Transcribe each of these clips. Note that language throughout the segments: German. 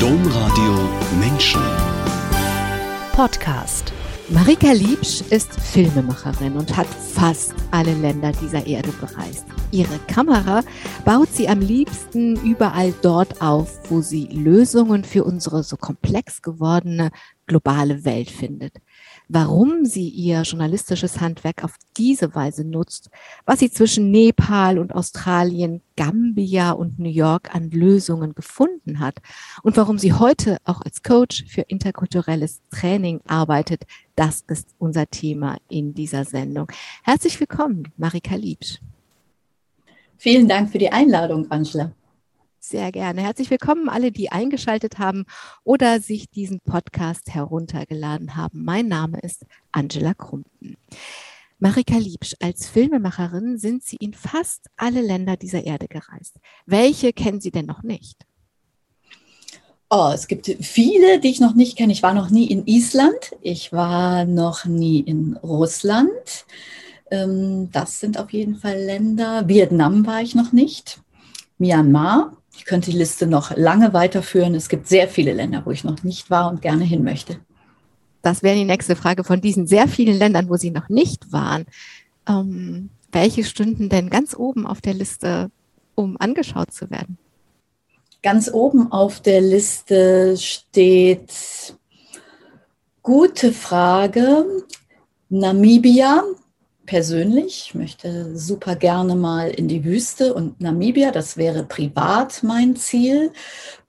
Domradio Menschen. Podcast. Marika Liebsch ist Filmemacherin und hat fast alle Länder dieser Erde bereist. Ihre Kamera baut sie am liebsten überall dort auf, wo sie Lösungen für unsere so komplex gewordene globale Welt findet warum sie ihr journalistisches Handwerk auf diese Weise nutzt, was sie zwischen Nepal und Australien, Gambia und New York an Lösungen gefunden hat und warum sie heute auch als Coach für interkulturelles Training arbeitet, das ist unser Thema in dieser Sendung. Herzlich willkommen, Marika Liebsch. Vielen Dank für die Einladung, Angela. Sehr gerne. Herzlich willkommen alle, die eingeschaltet haben oder sich diesen Podcast heruntergeladen haben. Mein Name ist Angela Krumpen. Marika Liebsch, als Filmemacherin sind Sie in fast alle Länder dieser Erde gereist. Welche kennen Sie denn noch nicht? Oh, es gibt viele, die ich noch nicht kenne. Ich war noch nie in Island. Ich war noch nie in Russland. Ähm, das sind auf jeden Fall Länder. Vietnam war ich noch nicht. Myanmar ich könnte die Liste noch lange weiterführen. Es gibt sehr viele Länder, wo ich noch nicht war und gerne hin möchte. Das wäre die nächste Frage von diesen sehr vielen Ländern, wo Sie noch nicht waren. Ähm, welche stünden denn ganz oben auf der Liste, um angeschaut zu werden? Ganz oben auf der Liste steht, gute Frage, Namibia, persönlich. Ich möchte super gerne mal in die Wüste und Namibia. Das wäre privat mein Ziel.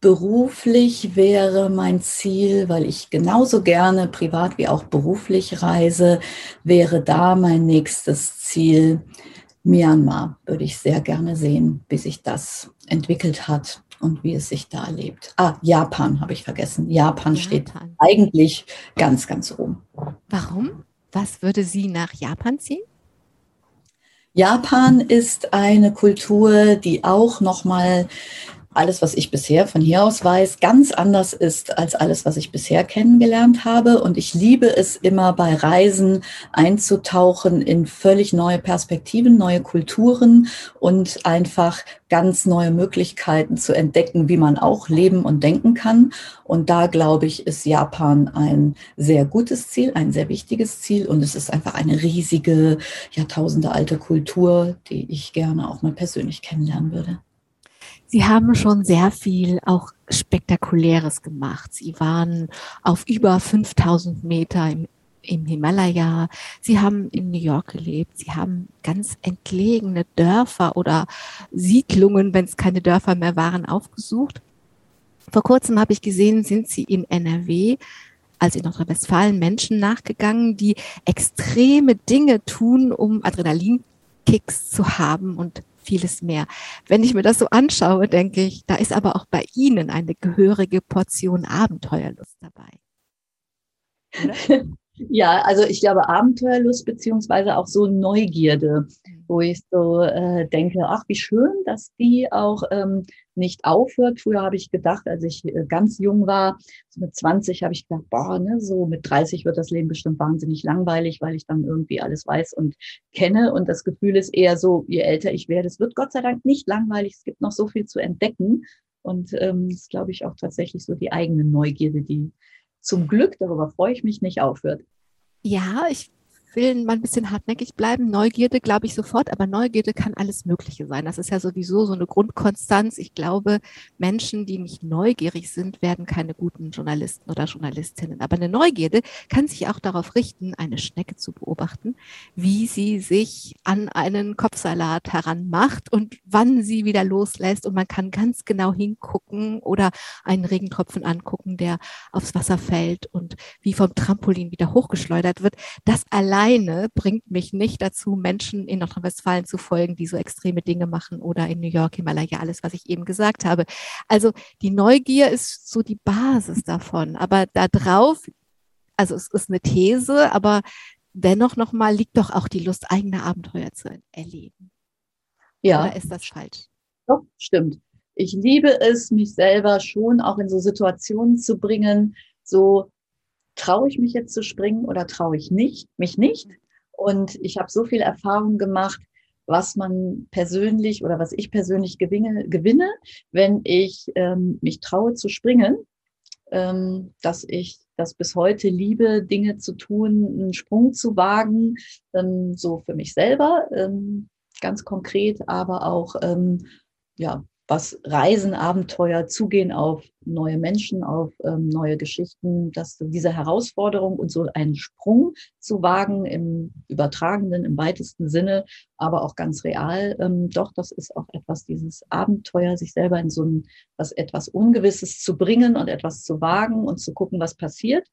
Beruflich wäre mein Ziel, weil ich genauso gerne privat wie auch beruflich reise, wäre da mein nächstes Ziel. Myanmar würde ich sehr gerne sehen, wie sich das entwickelt hat und wie es sich da erlebt. Ah, Japan habe ich vergessen. Japan, Japan. steht eigentlich ganz, ganz oben. Warum? Was würde Sie nach Japan ziehen? Japan ist eine Kultur, die auch noch mal alles, was ich bisher von hier aus weiß, ganz anders ist als alles, was ich bisher kennengelernt habe. Und ich liebe es immer bei Reisen einzutauchen in völlig neue Perspektiven, neue Kulturen und einfach ganz neue Möglichkeiten zu entdecken, wie man auch leben und denken kann. Und da glaube ich, ist Japan ein sehr gutes Ziel, ein sehr wichtiges Ziel. Und es ist einfach eine riesige, Jahrtausende alte Kultur, die ich gerne auch mal persönlich kennenlernen würde. Sie haben schon sehr viel auch Spektakuläres gemacht. Sie waren auf über 5000 Meter im, im Himalaya. Sie haben in New York gelebt. Sie haben ganz entlegene Dörfer oder Siedlungen, wenn es keine Dörfer mehr waren, aufgesucht. Vor kurzem habe ich gesehen, sind Sie in NRW also in Nordrhein-Westfalen Menschen nachgegangen, die extreme Dinge tun, um Adrenalinkicks zu haben und vieles mehr. Wenn ich mir das so anschaue, denke ich, da ist aber auch bei Ihnen eine gehörige Portion Abenteuerlust dabei. Ja, also ich glaube Abenteuerlust beziehungsweise auch so Neugierde. Wo ich so äh, denke, ach wie schön, dass die auch ähm, nicht aufhört. Früher habe ich gedacht, als ich äh, ganz jung war, so mit 20 habe ich gedacht, boah, ne, so mit 30 wird das Leben bestimmt wahnsinnig langweilig, weil ich dann irgendwie alles weiß und kenne. Und das Gefühl ist eher so, je älter ich werde, es wird Gott sei Dank nicht langweilig, es gibt noch so viel zu entdecken. Und ähm, das ist, glaube ich, auch tatsächlich so die eigene Neugierde, die zum Glück, darüber freue ich mich, nicht aufhört. Ja, ich will mal ein bisschen hartnäckig bleiben. Neugierde glaube ich sofort, aber Neugierde kann alles Mögliche sein. Das ist ja sowieso so eine Grundkonstanz. Ich glaube, Menschen, die nicht neugierig sind, werden keine guten Journalisten oder Journalistinnen. Aber eine Neugierde kann sich auch darauf richten, eine Schnecke zu beobachten, wie sie sich an einen Kopfsalat heranmacht und wann sie wieder loslässt. Und man kann ganz genau hingucken oder einen Regentropfen angucken, der aufs Wasser fällt und wie vom Trampolin wieder hochgeschleudert wird. Das allein alleine bringt mich nicht dazu, Menschen in Nordrhein-Westfalen zu folgen, die so extreme Dinge machen oder in New York, Himalaya, alles, was ich eben gesagt habe. Also die Neugier ist so die Basis davon. Aber da drauf, also es ist eine These, aber dennoch nochmal liegt doch auch die Lust, eigene Abenteuer zu erleben. Ja. Oder ist das falsch? Doch, stimmt. Ich liebe es, mich selber schon auch in so Situationen zu bringen, so traue ich mich jetzt zu springen oder traue ich nicht, mich nicht? Und ich habe so viel Erfahrung gemacht, was man persönlich oder was ich persönlich gewinne, gewinne wenn ich ähm, mich traue zu springen ähm, dass ich das bis heute liebe, Dinge zu tun, einen Sprung zu wagen, ähm, so für mich selber, ähm, ganz konkret, aber auch ähm, ja, was Reisen, Abenteuer, Zugehen auf neue Menschen, auf ähm, neue Geschichten, dass diese Herausforderung und so einen Sprung zu wagen im übertragenen, im weitesten Sinne, aber auch ganz real, ähm, doch, das ist auch etwas, dieses Abenteuer, sich selber in so ein, was etwas Ungewisses zu bringen und etwas zu wagen und zu gucken, was passiert,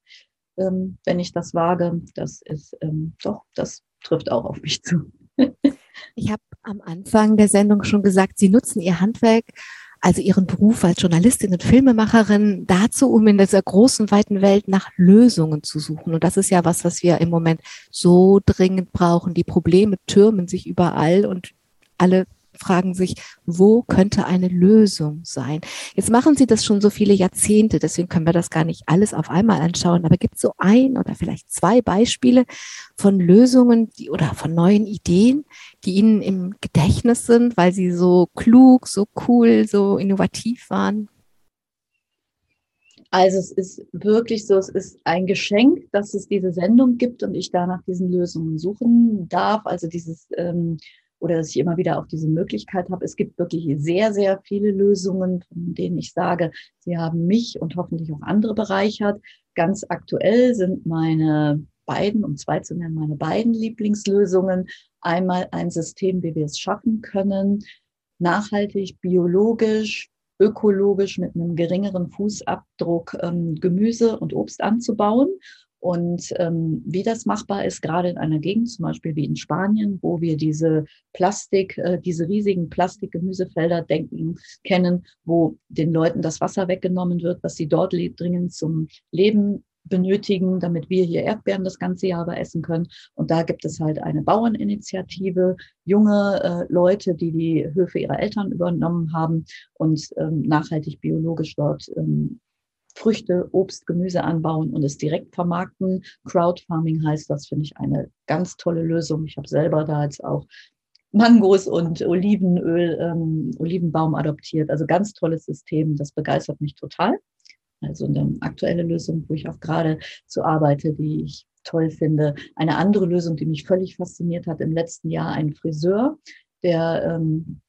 ähm, wenn ich das wage, das ist ähm, doch, das trifft auch auf mich zu. Ich habe am Anfang der Sendung schon gesagt, Sie nutzen Ihr Handwerk, also Ihren Beruf als Journalistin und Filmemacherin, dazu, um in dieser großen, weiten Welt nach Lösungen zu suchen. Und das ist ja was, was wir im Moment so dringend brauchen. Die Probleme türmen sich überall und alle fragen sich, wo könnte eine Lösung sein? Jetzt machen Sie das schon so viele Jahrzehnte, deswegen können wir das gar nicht alles auf einmal anschauen, aber gibt es so ein oder vielleicht zwei Beispiele von Lösungen die, oder von neuen Ideen, die Ihnen im Gedächtnis sind, weil sie so klug, so cool, so innovativ waren? Also es ist wirklich so, es ist ein Geschenk, dass es diese Sendung gibt und ich da nach diesen Lösungen suchen darf. Also dieses ähm, oder dass ich immer wieder auch diese Möglichkeit habe. Es gibt wirklich sehr, sehr viele Lösungen, von denen ich sage, sie haben mich und hoffentlich auch andere bereichert. Ganz aktuell sind meine beiden, um zwei zu nennen, meine beiden Lieblingslösungen. Einmal ein System, wie wir es schaffen können, nachhaltig, biologisch, ökologisch mit einem geringeren Fußabdruck ähm, Gemüse und Obst anzubauen und ähm, wie das machbar ist, gerade in einer Gegend, zum Beispiel wie in Spanien, wo wir diese Plastik, äh, diese riesigen Plastikgemüsefelder denken, kennen, wo den Leuten das Wasser weggenommen wird, was sie dort dringend zum Leben benötigen, damit wir hier Erdbeeren das ganze Jahr über essen können. Und da gibt es halt eine Bauerninitiative, junge äh, Leute, die die Höfe ihrer Eltern übernommen haben und ähm, nachhaltig biologisch dort ähm, Früchte, Obst, Gemüse anbauen und es direkt vermarkten. Crowdfarming heißt das, finde ich eine ganz tolle Lösung. Ich habe selber da jetzt auch Mangos und Olivenöl, ähm, Olivenbaum adoptiert. Also ganz tolles System. Das begeistert mich total. Also eine aktuelle Lösung, wo ich auch gerade zu arbeite, die ich toll finde. Eine andere Lösung, die mich völlig fasziniert hat im letzten Jahr, ein Friseur, der ähm,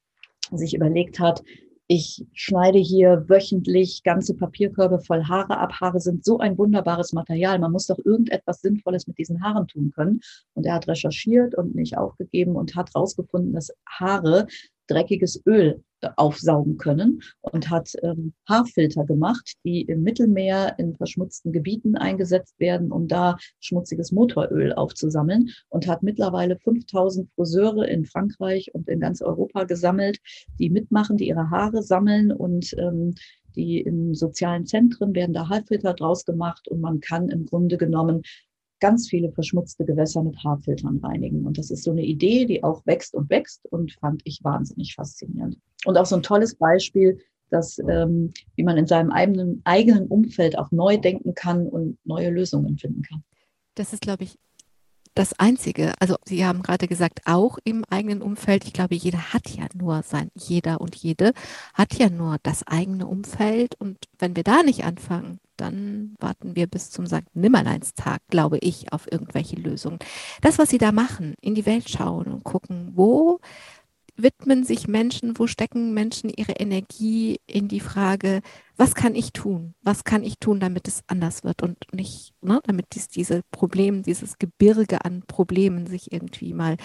sich überlegt hat, ich schneide hier wöchentlich ganze Papierkörbe voll Haare ab. Haare sind so ein wunderbares Material. Man muss doch irgendetwas Sinnvolles mit diesen Haaren tun können. Und er hat recherchiert und nicht aufgegeben und hat herausgefunden, dass Haare dreckiges Öl aufsaugen können und hat ähm, Haarfilter gemacht, die im Mittelmeer in verschmutzten Gebieten eingesetzt werden, um da schmutziges Motoröl aufzusammeln und hat mittlerweile 5000 Friseure in Frankreich und in ganz Europa gesammelt, die mitmachen, die ihre Haare sammeln und ähm, die in sozialen Zentren werden da Haarfilter draus gemacht und man kann im Grunde genommen ganz viele verschmutzte Gewässer mit Haarfiltern reinigen. Und das ist so eine Idee, die auch wächst und wächst und fand ich wahnsinnig faszinierend. Und auch so ein tolles Beispiel, dass, ähm, wie man in seinem eigenen, eigenen Umfeld auch neu denken kann und neue Lösungen finden kann. Das ist, glaube ich, das Einzige. Also Sie haben gerade gesagt, auch im eigenen Umfeld. Ich glaube, jeder hat ja nur sein, jeder und jede hat ja nur das eigene Umfeld. Und wenn wir da nicht anfangen, dann warten wir bis zum St. Nimmerleinstag, glaube ich, auf irgendwelche Lösungen. Das, was Sie da machen, in die Welt schauen und gucken, wo widmen sich Menschen, wo stecken Menschen ihre Energie in die Frage, was kann ich tun? Was kann ich tun, damit es anders wird und nicht, ne, damit dies, diese Probleme, dieses Gebirge an Problemen sich irgendwie mal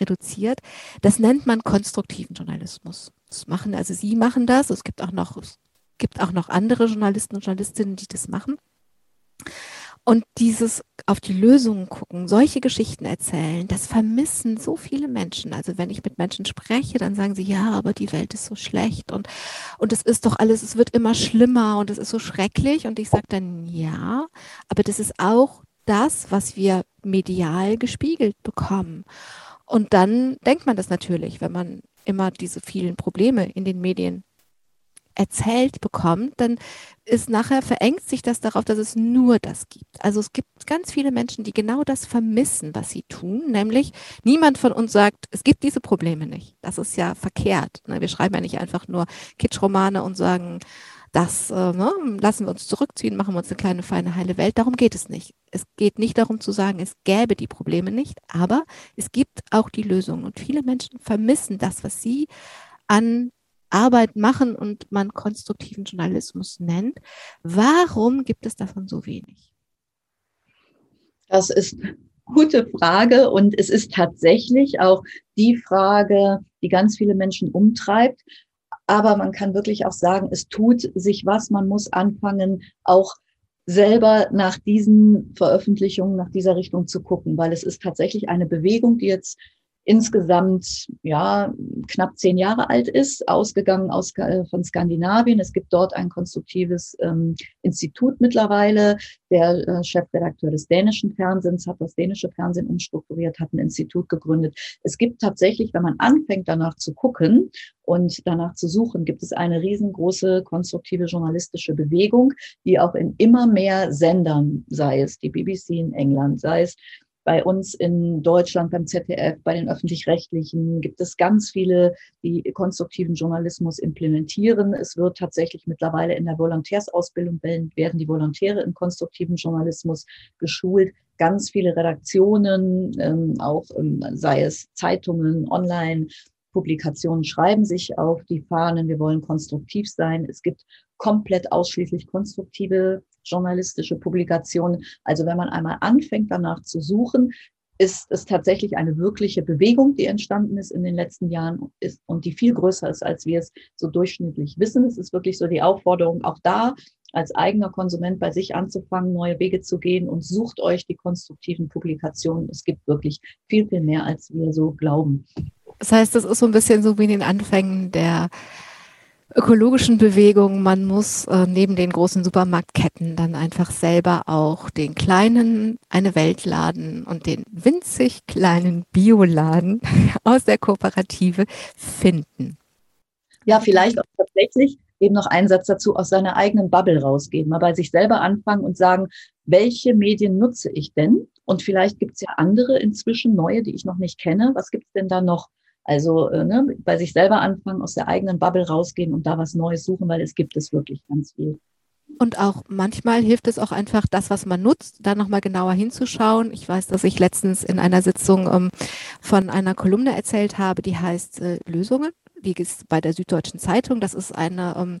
reduziert. Das nennt man konstruktiven Journalismus. Das machen, also Sie machen das. Es gibt auch noch, es gibt auch noch andere Journalisten und Journalistinnen, die das machen. Und dieses auf die Lösungen gucken, solche Geschichten erzählen, das vermissen so viele Menschen. Also wenn ich mit Menschen spreche, dann sagen sie, ja, aber die Welt ist so schlecht und, und es ist doch alles, es wird immer schlimmer und es ist so schrecklich. Und ich sage dann, ja, aber das ist auch das, was wir medial gespiegelt bekommen. Und dann denkt man das natürlich, wenn man immer diese vielen Probleme in den Medien erzählt bekommt, dann ist nachher verengt sich das darauf, dass es nur das gibt. Also es gibt ganz viele Menschen, die genau das vermissen, was sie tun, nämlich niemand von uns sagt, es gibt diese Probleme nicht. Das ist ja verkehrt. Ne? Wir schreiben ja nicht einfach nur Kitschromane und sagen, das äh, ne, lassen wir uns zurückziehen, machen wir uns eine kleine, feine, heile Welt. Darum geht es nicht. Es geht nicht darum zu sagen, es gäbe die Probleme nicht, aber es gibt auch die Lösungen. Und viele Menschen vermissen das, was sie an Arbeit machen und man konstruktiven Journalismus nennt. Warum gibt es davon so wenig? Das ist gute Frage und es ist tatsächlich auch die Frage, die ganz viele Menschen umtreibt. Aber man kann wirklich auch sagen, es tut sich was. Man muss anfangen, auch selber nach diesen Veröffentlichungen, nach dieser Richtung zu gucken, weil es ist tatsächlich eine Bewegung, die jetzt insgesamt ja knapp zehn Jahre alt ist, ausgegangen aus, äh, von Skandinavien. Es gibt dort ein konstruktives ähm, Institut mittlerweile. Der äh, Chefredakteur des dänischen Fernsehens hat das dänische Fernsehen umstrukturiert, hat ein Institut gegründet. Es gibt tatsächlich, wenn man anfängt danach zu gucken und danach zu suchen, gibt es eine riesengroße konstruktive journalistische Bewegung, die auch in immer mehr Sendern, sei es die BBC in England, sei es bei uns in Deutschland beim ZDF, bei den öffentlich-rechtlichen gibt es ganz viele, die konstruktiven Journalismus implementieren. Es wird tatsächlich mittlerweile in der Volontärsausbildung werden die Volontäre im konstruktiven Journalismus geschult. Ganz viele Redaktionen, ähm, auch ähm, sei es Zeitungen, online, Publikationen schreiben sich auf die Fahnen, wir wollen konstruktiv sein. Es gibt komplett ausschließlich konstruktive journalistische Publikationen. Also wenn man einmal anfängt danach zu suchen, ist es tatsächlich eine wirkliche Bewegung, die entstanden ist in den letzten Jahren ist, und die viel größer ist, als wir es so durchschnittlich wissen. Es ist wirklich so die Aufforderung, auch da als eigener Konsument bei sich anzufangen, neue Wege zu gehen und sucht euch die konstruktiven Publikationen. Es gibt wirklich viel, viel mehr, als wir so glauben. Das heißt, das ist so ein bisschen so wie in den Anfängen der ökologischen Bewegung. Man muss äh, neben den großen Supermarktketten dann einfach selber auch den kleinen eine Weltladen und den winzig kleinen Bioladen aus der Kooperative finden. Ja, vielleicht auch tatsächlich eben noch einen Satz dazu aus seiner eigenen Bubble rausgehen, mal bei sich selber anfangen und sagen, welche Medien nutze ich denn? Und vielleicht gibt es ja andere inzwischen, neue, die ich noch nicht kenne. Was gibt es denn da noch? Also äh, ne, bei sich selber anfangen, aus der eigenen Bubble rausgehen und da was Neues suchen, weil es gibt es wirklich ganz viel. Und auch manchmal hilft es auch einfach, das, was man nutzt, da nochmal genauer hinzuschauen. Ich weiß, dass ich letztens in einer Sitzung ähm, von einer Kolumne erzählt habe, die heißt äh, Lösungen. Die ist bei der Süddeutschen Zeitung. Das ist eine, ähm,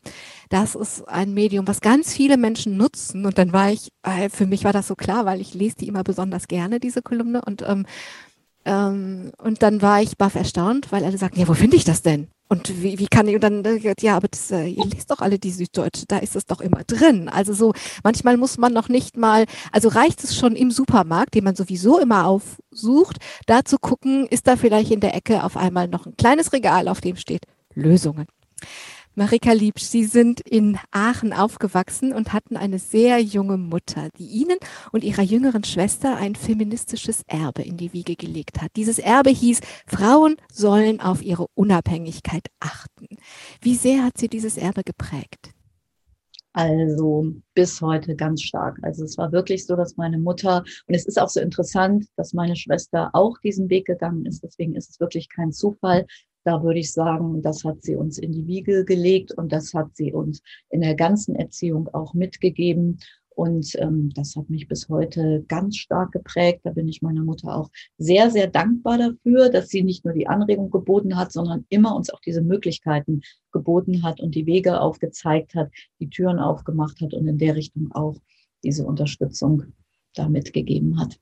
das ist ein Medium, was ganz viele Menschen nutzen. Und dann war ich, äh, für mich war das so klar, weil ich lese die immer besonders gerne, diese Kolumne. Und ähm, ähm, und dann war ich baff erstaunt, weil alle sagten, ja, wo finde ich das denn? Und wie, wie kann ich, und dann, ja, aber das, äh, ihr lest doch alle die Süddeutsche, da ist es doch immer drin. Also so, manchmal muss man noch nicht mal, also reicht es schon im Supermarkt, den man sowieso immer aufsucht, da zu gucken, ist da vielleicht in der Ecke auf einmal noch ein kleines Regal, auf dem steht Lösungen. Marika Liebsch, Sie sind in Aachen aufgewachsen und hatten eine sehr junge Mutter, die Ihnen und Ihrer jüngeren Schwester ein feministisches Erbe in die Wiege gelegt hat. Dieses Erbe hieß, Frauen sollen auf ihre Unabhängigkeit achten. Wie sehr hat Sie dieses Erbe geprägt? Also bis heute ganz stark. Also es war wirklich so, dass meine Mutter, und es ist auch so interessant, dass meine Schwester auch diesen Weg gegangen ist. Deswegen ist es wirklich kein Zufall, da würde ich sagen, das hat sie uns in die Wiege gelegt und das hat sie uns in der ganzen Erziehung auch mitgegeben. Und ähm, das hat mich bis heute ganz stark geprägt. Da bin ich meiner Mutter auch sehr, sehr dankbar dafür, dass sie nicht nur die Anregung geboten hat, sondern immer uns auch diese Möglichkeiten geboten hat und die Wege aufgezeigt hat, die Türen aufgemacht hat und in der Richtung auch diese Unterstützung da mitgegeben hat.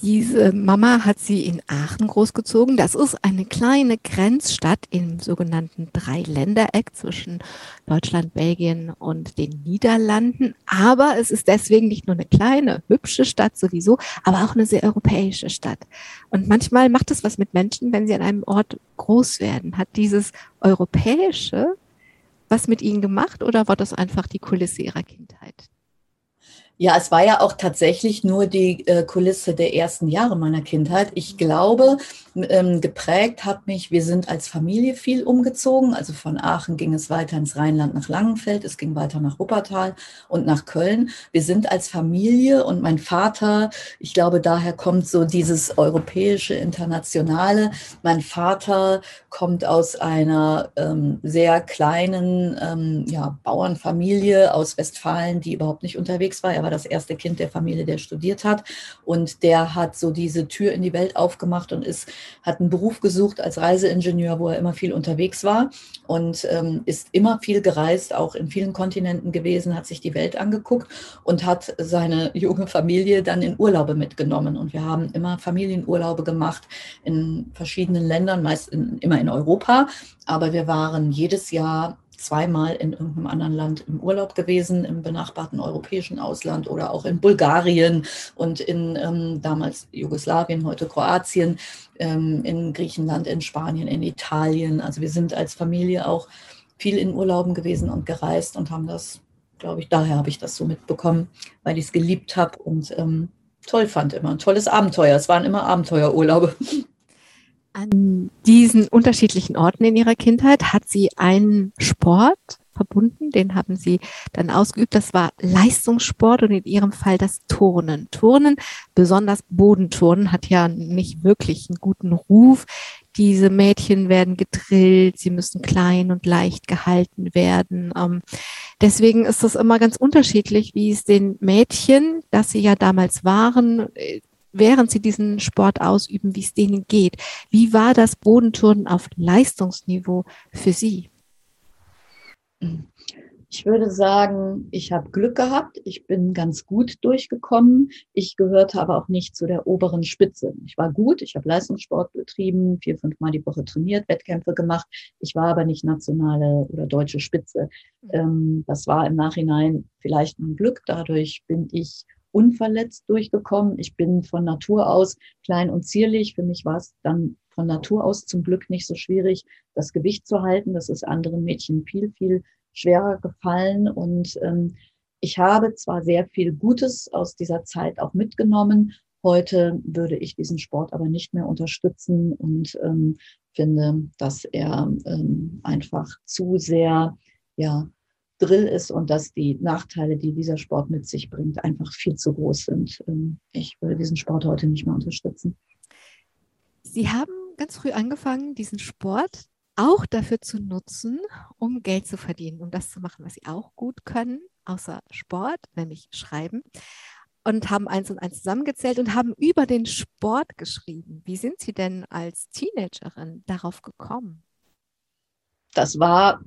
Diese Mama hat sie in Aachen großgezogen. Das ist eine kleine Grenzstadt im sogenannten Dreiländereck zwischen Deutschland, Belgien und den Niederlanden. Aber es ist deswegen nicht nur eine kleine, hübsche Stadt sowieso, aber auch eine sehr europäische Stadt. Und manchmal macht es was mit Menschen, wenn sie an einem Ort groß werden. Hat dieses Europäische was mit ihnen gemacht oder war das einfach die Kulisse ihrer Kindheit? Ja, es war ja auch tatsächlich nur die äh, Kulisse der ersten Jahre meiner Kindheit. Ich glaube, ähm, geprägt hat mich, wir sind als Familie viel umgezogen. Also von Aachen ging es weiter ins Rheinland nach Langenfeld, es ging weiter nach Wuppertal und nach Köln. Wir sind als Familie und mein Vater, ich glaube, daher kommt so dieses europäische, internationale. Mein Vater kommt aus einer ähm, sehr kleinen ähm, ja, Bauernfamilie aus Westfalen, die überhaupt nicht unterwegs war. Er war das erste Kind der Familie, der studiert hat. Und der hat so diese Tür in die Welt aufgemacht und ist hat einen Beruf gesucht als Reiseingenieur, wo er immer viel unterwegs war und ähm, ist immer viel gereist, auch in vielen Kontinenten gewesen, hat sich die Welt angeguckt und hat seine junge Familie dann in Urlaube mitgenommen. Und wir haben immer Familienurlaube gemacht in verschiedenen Ländern, meist in, immer in Europa. Aber wir waren jedes Jahr zweimal in irgendeinem anderen Land im Urlaub gewesen, im benachbarten europäischen Ausland oder auch in Bulgarien und in ähm, damals Jugoslawien, heute Kroatien, ähm, in Griechenland, in Spanien, in Italien. Also wir sind als Familie auch viel in Urlauben gewesen und gereist und haben das, glaube ich, daher habe ich das so mitbekommen, weil ich es geliebt habe und ähm, toll fand immer. Ein tolles Abenteuer. Es waren immer Abenteuerurlaube. An diesen unterschiedlichen Orten in ihrer Kindheit hat sie einen Sport verbunden, den haben sie dann ausgeübt. Das war Leistungssport und in ihrem Fall das Turnen. Turnen, besonders Bodenturnen, hat ja nicht wirklich einen guten Ruf. Diese Mädchen werden gedrillt, sie müssen klein und leicht gehalten werden. Ähm, deswegen ist das immer ganz unterschiedlich, wie es den Mädchen, das sie ja damals waren, äh, während sie diesen Sport ausüben, wie es denen geht. Wie war das Bodenturnen auf Leistungsniveau für Sie? Ich würde sagen, ich habe Glück gehabt. Ich bin ganz gut durchgekommen. Ich gehörte aber auch nicht zu der oberen Spitze. Ich war gut. Ich habe Leistungssport betrieben, vier, fünf Mal die Woche trainiert, Wettkämpfe gemacht. Ich war aber nicht nationale oder deutsche Spitze. Mhm. Ähm, das war im Nachhinein vielleicht ein Glück. Dadurch bin ich unverletzt durchgekommen. Ich bin von Natur aus klein und zierlich. Für mich war es dann von Natur aus zum Glück nicht so schwierig, das Gewicht zu halten. Das ist anderen Mädchen viel, viel schwerer gefallen. Und ähm, ich habe zwar sehr viel Gutes aus dieser Zeit auch mitgenommen. Heute würde ich diesen Sport aber nicht mehr unterstützen und ähm, finde, dass er ähm, einfach zu sehr ja, Drill ist und dass die Nachteile, die dieser Sport mit sich bringt, einfach viel zu groß sind. Ähm, ich würde diesen Sport heute nicht mehr unterstützen. Sie haben ganz früh angefangen, diesen Sport auch dafür zu nutzen, um Geld zu verdienen, um das zu machen, was Sie auch gut können, außer Sport, nämlich schreiben. Und haben eins und eins zusammengezählt und haben über den Sport geschrieben. Wie sind Sie denn als Teenagerin darauf gekommen? Das war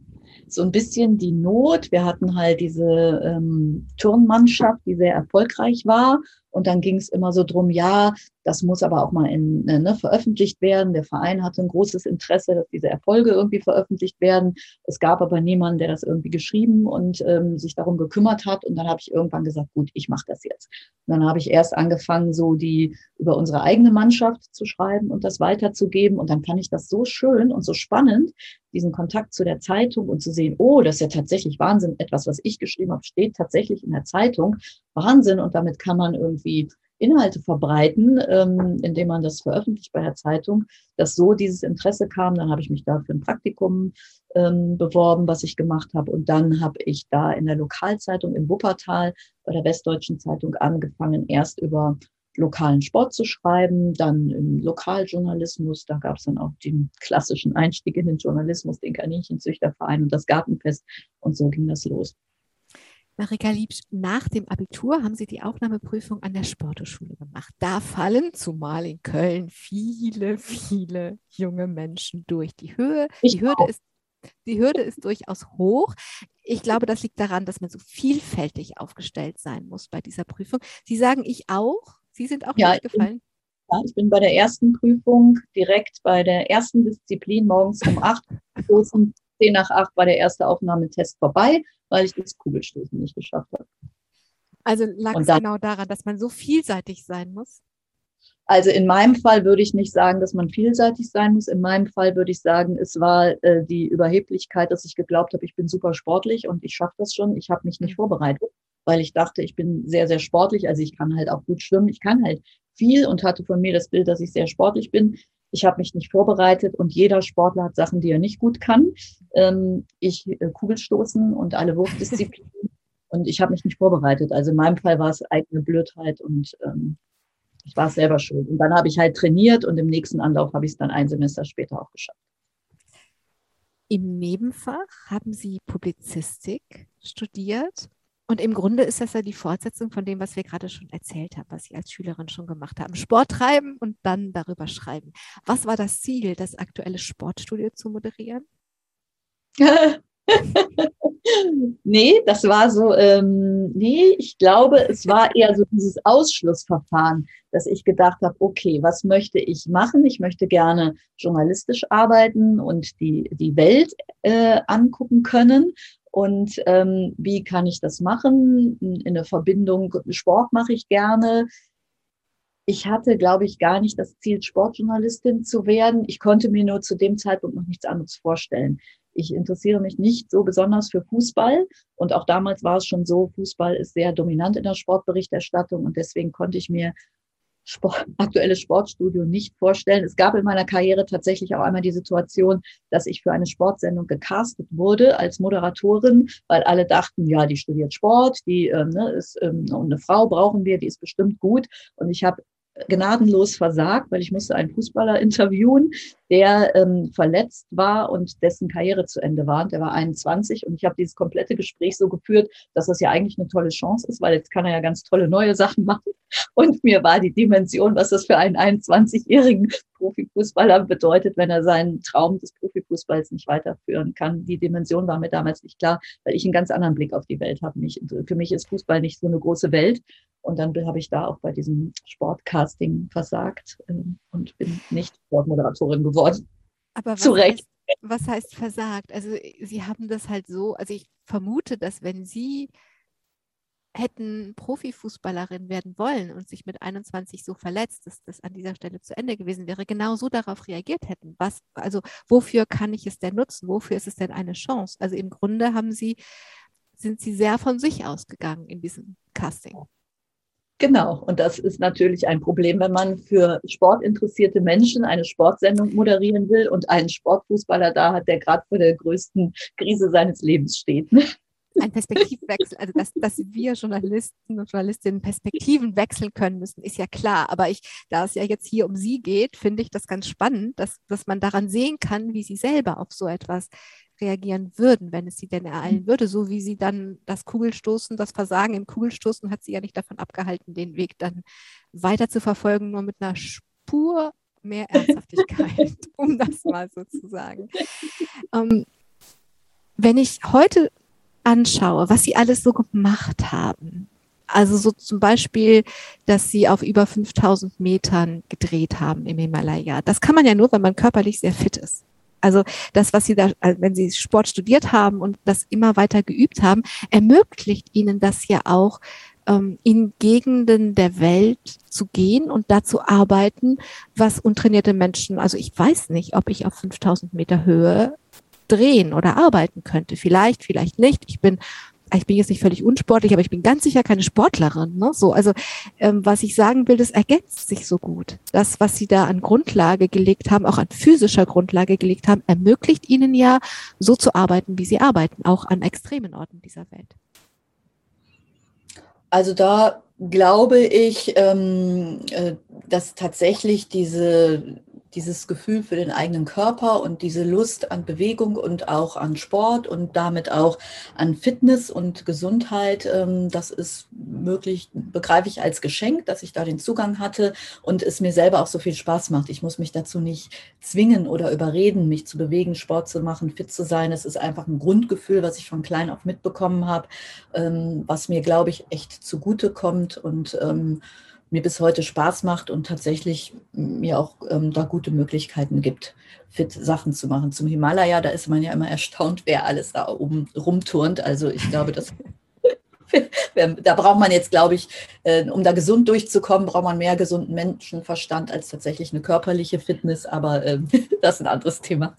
so ein bisschen die Not. Wir hatten halt diese ähm, Turnmannschaft, die sehr erfolgreich war. Und dann ging es immer so drum, ja, das muss aber auch mal in, äh, ne, veröffentlicht werden. Der Verein hatte ein großes Interesse, dass diese Erfolge irgendwie veröffentlicht werden. Es gab aber niemanden, der das irgendwie geschrieben und ähm, sich darum gekümmert hat. Und dann habe ich irgendwann gesagt, gut, ich mache das jetzt. Und dann habe ich erst angefangen, so die über unsere eigene Mannschaft zu schreiben und das weiterzugeben. Und dann fand ich das so schön und so spannend, diesen Kontakt zu der Zeitung und zu sehen, oh, das ist ja tatsächlich Wahnsinn. Etwas, was ich geschrieben habe, steht tatsächlich in der Zeitung. Wahnsinn. Und damit kann man irgendwie Inhalte verbreiten, ähm, indem man das veröffentlicht bei der Zeitung, dass so dieses Interesse kam. Dann habe ich mich da für ein Praktikum ähm, beworben, was ich gemacht habe. Und dann habe ich da in der Lokalzeitung in Wuppertal bei der Westdeutschen Zeitung angefangen, erst über lokalen Sport zu schreiben, dann im Lokaljournalismus, da gab es dann auch den klassischen Einstieg in den Journalismus, den Kaninchenzüchterverein und das Gartenfest und so ging das los. Marika Liebsch, nach dem Abitur haben Sie die Aufnahmeprüfung an der Sporthochschule gemacht. Da fallen zumal in Köln viele, viele junge Menschen durch. Die Höhe, ich die Hürde ist die Hürde ist durchaus hoch. Ich glaube, das liegt daran, dass man so vielfältig aufgestellt sein muss bei dieser Prüfung. Sie sagen, ich auch. Sie sind auch ja, durchgefallen. Ja, ich bin bei der ersten Prüfung direkt bei der ersten Disziplin morgens um acht. Um 10 nach acht war der erste Aufnahmetest vorbei weil ich das Kugelstoßen nicht geschafft habe. Also lag es genau daran, dass man so vielseitig sein muss? Also in meinem Fall würde ich nicht sagen, dass man vielseitig sein muss. In meinem Fall würde ich sagen, es war äh, die Überheblichkeit, dass ich geglaubt habe, ich bin super sportlich und ich schaffe das schon. Ich habe mich nicht mhm. vorbereitet, weil ich dachte, ich bin sehr, sehr sportlich. Also ich kann halt auch gut schwimmen. Ich kann halt viel und hatte von mir das Bild, dass ich sehr sportlich bin. Ich habe mich nicht vorbereitet und jeder Sportler hat Sachen, die er nicht gut kann. Ähm, ich äh, Kugelstoßen und alle Wurfdisziplinen. und ich habe mich nicht vorbereitet. Also in meinem Fall war es eigene Blödheit und ähm, ich war selber schuld. Und dann habe ich halt trainiert und im nächsten Anlauf habe ich es dann ein Semester später auch geschafft. Im Nebenfach haben Sie Publizistik studiert. Und im Grunde ist das ja die Fortsetzung von dem, was wir gerade schon erzählt haben, was Sie als Schülerin schon gemacht haben. Sport treiben und dann darüber schreiben. Was war das Ziel, das aktuelle Sportstudio zu moderieren? nee, das war so, ähm, nee, ich glaube, es war eher so dieses Ausschlussverfahren, dass ich gedacht habe, okay, was möchte ich machen? Ich möchte gerne journalistisch arbeiten und die, die Welt äh, angucken können. Und ähm, wie kann ich das machen? In der Verbindung, Sport mache ich gerne. Ich hatte, glaube ich, gar nicht das Ziel, Sportjournalistin zu werden. Ich konnte mir nur zu dem Zeitpunkt noch nichts anderes vorstellen ich interessiere mich nicht so besonders für Fußball. Und auch damals war es schon so, Fußball ist sehr dominant in der Sportberichterstattung und deswegen konnte ich mir Sport, aktuelles Sportstudio nicht vorstellen. Es gab in meiner Karriere tatsächlich auch einmal die Situation, dass ich für eine Sportsendung gecastet wurde als Moderatorin, weil alle dachten, ja, die studiert Sport, die ähm, ne, ist ähm, eine Frau brauchen wir, die ist bestimmt gut. Und ich habe gnadenlos versagt, weil ich musste einen Fußballer interviewen, der ähm, verletzt war und dessen Karriere zu Ende war. Und der war 21 und ich habe dieses komplette Gespräch so geführt, dass das ja eigentlich eine tolle Chance ist, weil jetzt kann er ja ganz tolle neue Sachen machen. Und mir war die Dimension, was das für einen 21-jährigen Profifußballer bedeutet, wenn er seinen Traum des Profifußballs nicht weiterführen kann. Die Dimension war mir damals nicht klar, weil ich einen ganz anderen Blick auf die Welt habe. Für mich ist Fußball nicht so eine große Welt. Und dann habe ich da auch bei diesem Sportcasting versagt äh, und bin nicht Sportmoderatorin geworden. Aber was, Heißt, was heißt versagt? Also Sie haben das halt so, also ich vermute, dass wenn Sie hätten Profifußballerin werden wollen und sich mit 21 so verletzt, dass das an dieser Stelle zu Ende gewesen wäre, genau so darauf reagiert hätten. Was, also wofür kann ich es denn nutzen? Wofür ist es denn eine Chance? Also im Grunde haben sie, sind sie sehr von sich ausgegangen in diesem Casting. Genau, und das ist natürlich ein Problem, wenn man für sportinteressierte Menschen eine Sportsendung moderieren will und einen Sportfußballer da hat, der gerade vor der größten Krise seines Lebens steht. Ein Perspektivwechsel, also dass, dass wir Journalisten und Journalistinnen Perspektiven wechseln können müssen, ist ja klar. Aber ich, da es ja jetzt hier um Sie geht, finde ich das ganz spannend, dass, dass man daran sehen kann, wie Sie selber auf so etwas reagieren würden, wenn es sie denn ereilen mhm. würde, so wie sie dann das Kugelstoßen, das Versagen im Kugelstoßen hat sie ja nicht davon abgehalten, den Weg dann weiter zu verfolgen, nur mit einer Spur mehr Ernsthaftigkeit, um das mal so zu sagen. Ähm, wenn ich heute anschaue, was sie alles so gemacht haben, also so zum Beispiel, dass sie auf über 5000 Metern gedreht haben im Himalaya. Das kann man ja nur, wenn man körperlich sehr fit ist. Also das, was Sie da, also wenn Sie Sport studiert haben und das immer weiter geübt haben, ermöglicht Ihnen das ja auch, ähm, in Gegenden der Welt zu gehen und da zu arbeiten, was untrainierte Menschen, also ich weiß nicht, ob ich auf 5000 Meter Höhe drehen oder arbeiten könnte. Vielleicht, vielleicht nicht. Ich bin ich bin jetzt nicht völlig unsportlich, aber ich bin ganz sicher keine Sportlerin. Ne? So, also ähm, was ich sagen will, das ergänzt sich so gut. Das, was Sie da an Grundlage gelegt haben, auch an physischer Grundlage gelegt haben, ermöglicht Ihnen ja, so zu arbeiten, wie Sie arbeiten, auch an extremen Orten dieser Welt. Also da glaube ich, ähm, äh, dass tatsächlich diese dieses Gefühl für den eigenen Körper und diese Lust an Bewegung und auch an Sport und damit auch an Fitness und Gesundheit, ähm, das ist möglich, begreife ich als Geschenk, dass ich da den Zugang hatte und es mir selber auch so viel Spaß macht. Ich muss mich dazu nicht zwingen oder überreden, mich zu bewegen, Sport zu machen, fit zu sein. Es ist einfach ein Grundgefühl, was ich von klein auf mitbekommen habe, ähm, was mir, glaube ich, echt zugute kommt und ähm, mir bis heute Spaß macht und tatsächlich mir auch ähm, da gute Möglichkeiten gibt, fit Sachen zu machen. Zum Himalaya, da ist man ja immer erstaunt, wer alles da oben rumturnt. Also ich glaube, das da braucht man jetzt, glaube ich, äh, um da gesund durchzukommen, braucht man mehr gesunden Menschenverstand als tatsächlich eine körperliche Fitness. Aber äh, das ist ein anderes Thema.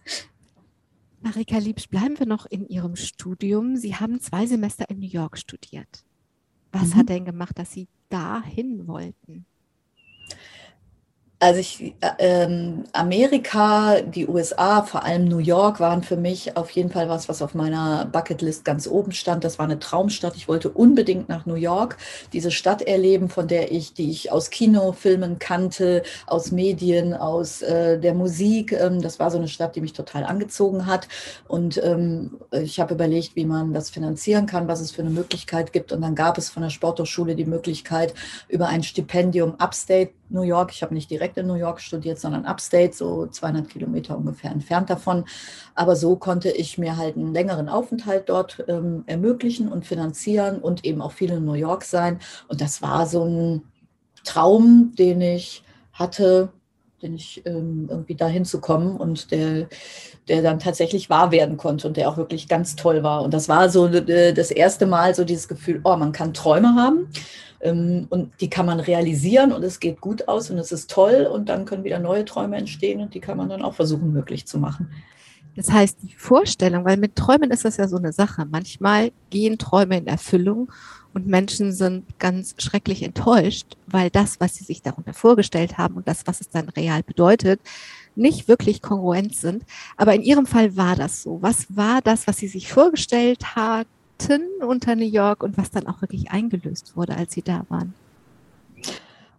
Marika Liebsch, bleiben wir noch in Ihrem Studium. Sie haben zwei Semester in New York studiert. Was mhm. hat denn gemacht, dass Sie dahin wollten? Also ich, äh, ähm, Amerika, die USA, vor allem New York waren für mich auf jeden Fall was, was auf meiner Bucketlist ganz oben stand. Das war eine Traumstadt. Ich wollte unbedingt nach New York, diese Stadt erleben, von der ich, die ich aus Kinofilmen kannte, aus Medien, aus äh, der Musik. Ähm, das war so eine Stadt, die mich total angezogen hat. Und ähm, ich habe überlegt, wie man das finanzieren kann, was es für eine Möglichkeit gibt. Und dann gab es von der Sporthochschule die Möglichkeit, über ein Stipendium Upstate New York. Ich habe nicht direkt in New York studiert, sondern Upstate, so 200 Kilometer ungefähr entfernt davon. Aber so konnte ich mir halt einen längeren Aufenthalt dort ähm, ermöglichen und finanzieren und eben auch viel in New York sein. Und das war so ein Traum, den ich hatte, den ich ähm, irgendwie dahin zu kommen und der, der dann tatsächlich wahr werden konnte und der auch wirklich ganz toll war. Und das war so äh, das erste Mal so dieses Gefühl, oh, man kann Träume haben ähm, und die kann man realisieren und es geht gut aus und es ist toll und dann können wieder neue Träume entstehen und die kann man dann auch versuchen möglich zu machen. Das heißt, die Vorstellung, weil mit Träumen ist das ja so eine Sache. Manchmal gehen Träume in Erfüllung und Menschen sind ganz schrecklich enttäuscht, weil das, was sie sich darunter vorgestellt haben und das, was es dann real bedeutet, nicht wirklich kongruent sind. Aber in Ihrem Fall war das so. Was war das, was Sie sich vorgestellt hat, hatten unter New York und was dann auch wirklich eingelöst wurde, als Sie da waren?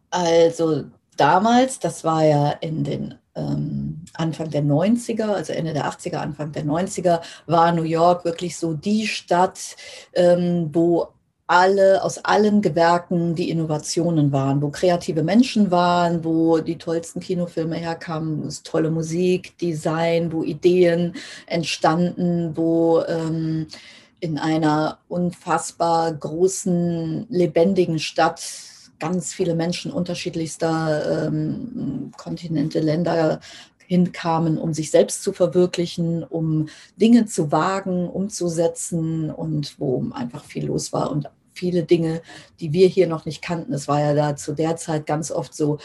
Also damals, das war ja in den ähm, Anfang der 90er, also Ende der 80er, Anfang der 90er, war New York wirklich so die Stadt, ähm, wo alle, aus allen Gewerken die Innovationen waren, wo kreative Menschen waren, wo die tollsten Kinofilme herkamen, tolle Musik, Design, wo Ideen entstanden, wo ähm, in einer unfassbar großen, lebendigen Stadt ganz viele Menschen unterschiedlichster ähm, Kontinente, Länder hinkamen, um sich selbst zu verwirklichen, um Dinge zu wagen, umzusetzen und wo einfach viel los war und viele Dinge, die wir hier noch nicht kannten. Es war ja da zu der Zeit ganz oft so,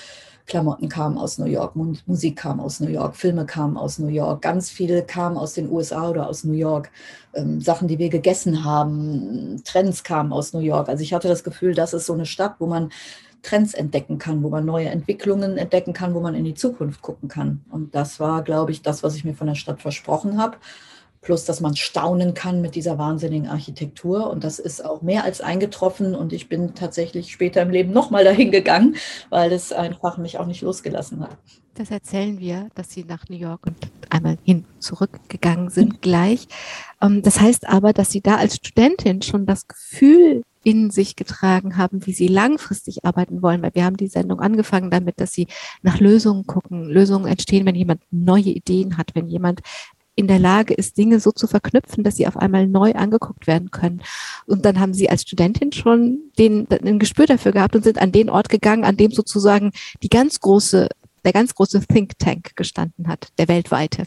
Klamotten kamen aus New York, Musik kam aus New York, Filme kamen aus New York, ganz viele kamen aus den USA oder aus New York. Ähm, Sachen, die wir gegessen haben, Trends kamen aus New York. Also ich hatte das Gefühl, das ist so eine Stadt, wo man Trends entdecken kann, wo man neue Entwicklungen entdecken kann, wo man in die Zukunft gucken kann. Und das war, glaube ich, das, was ich mir von der Stadt versprochen habe plus dass man staunen kann mit dieser wahnsinnigen Architektur. Und das ist auch mehr als eingetroffen. Und ich bin tatsächlich später im Leben nochmal dahin gegangen, weil es einfach mich auch nicht losgelassen hat. Das erzählen wir, dass Sie nach New York und einmal hin zurückgegangen sind gleich. Ähm, das heißt aber, dass Sie da als Studentin schon das Gefühl in sich getragen haben, wie sie langfristig arbeiten wollen, weil wir haben die Sendung angefangen damit, dass sie nach Lösungen gucken. Lösungen entstehen, wenn jemand neue Ideen hat, wenn jemand in der Lage ist, Dinge so zu verknüpfen, dass sie auf einmal neu angeguckt werden können. Und dann haben sie als Studentin schon den, ein Gespür dafür gehabt und sind an den Ort gegangen, an dem sozusagen die ganz große, der ganz große Think Tank gestanden hat, der weltweite.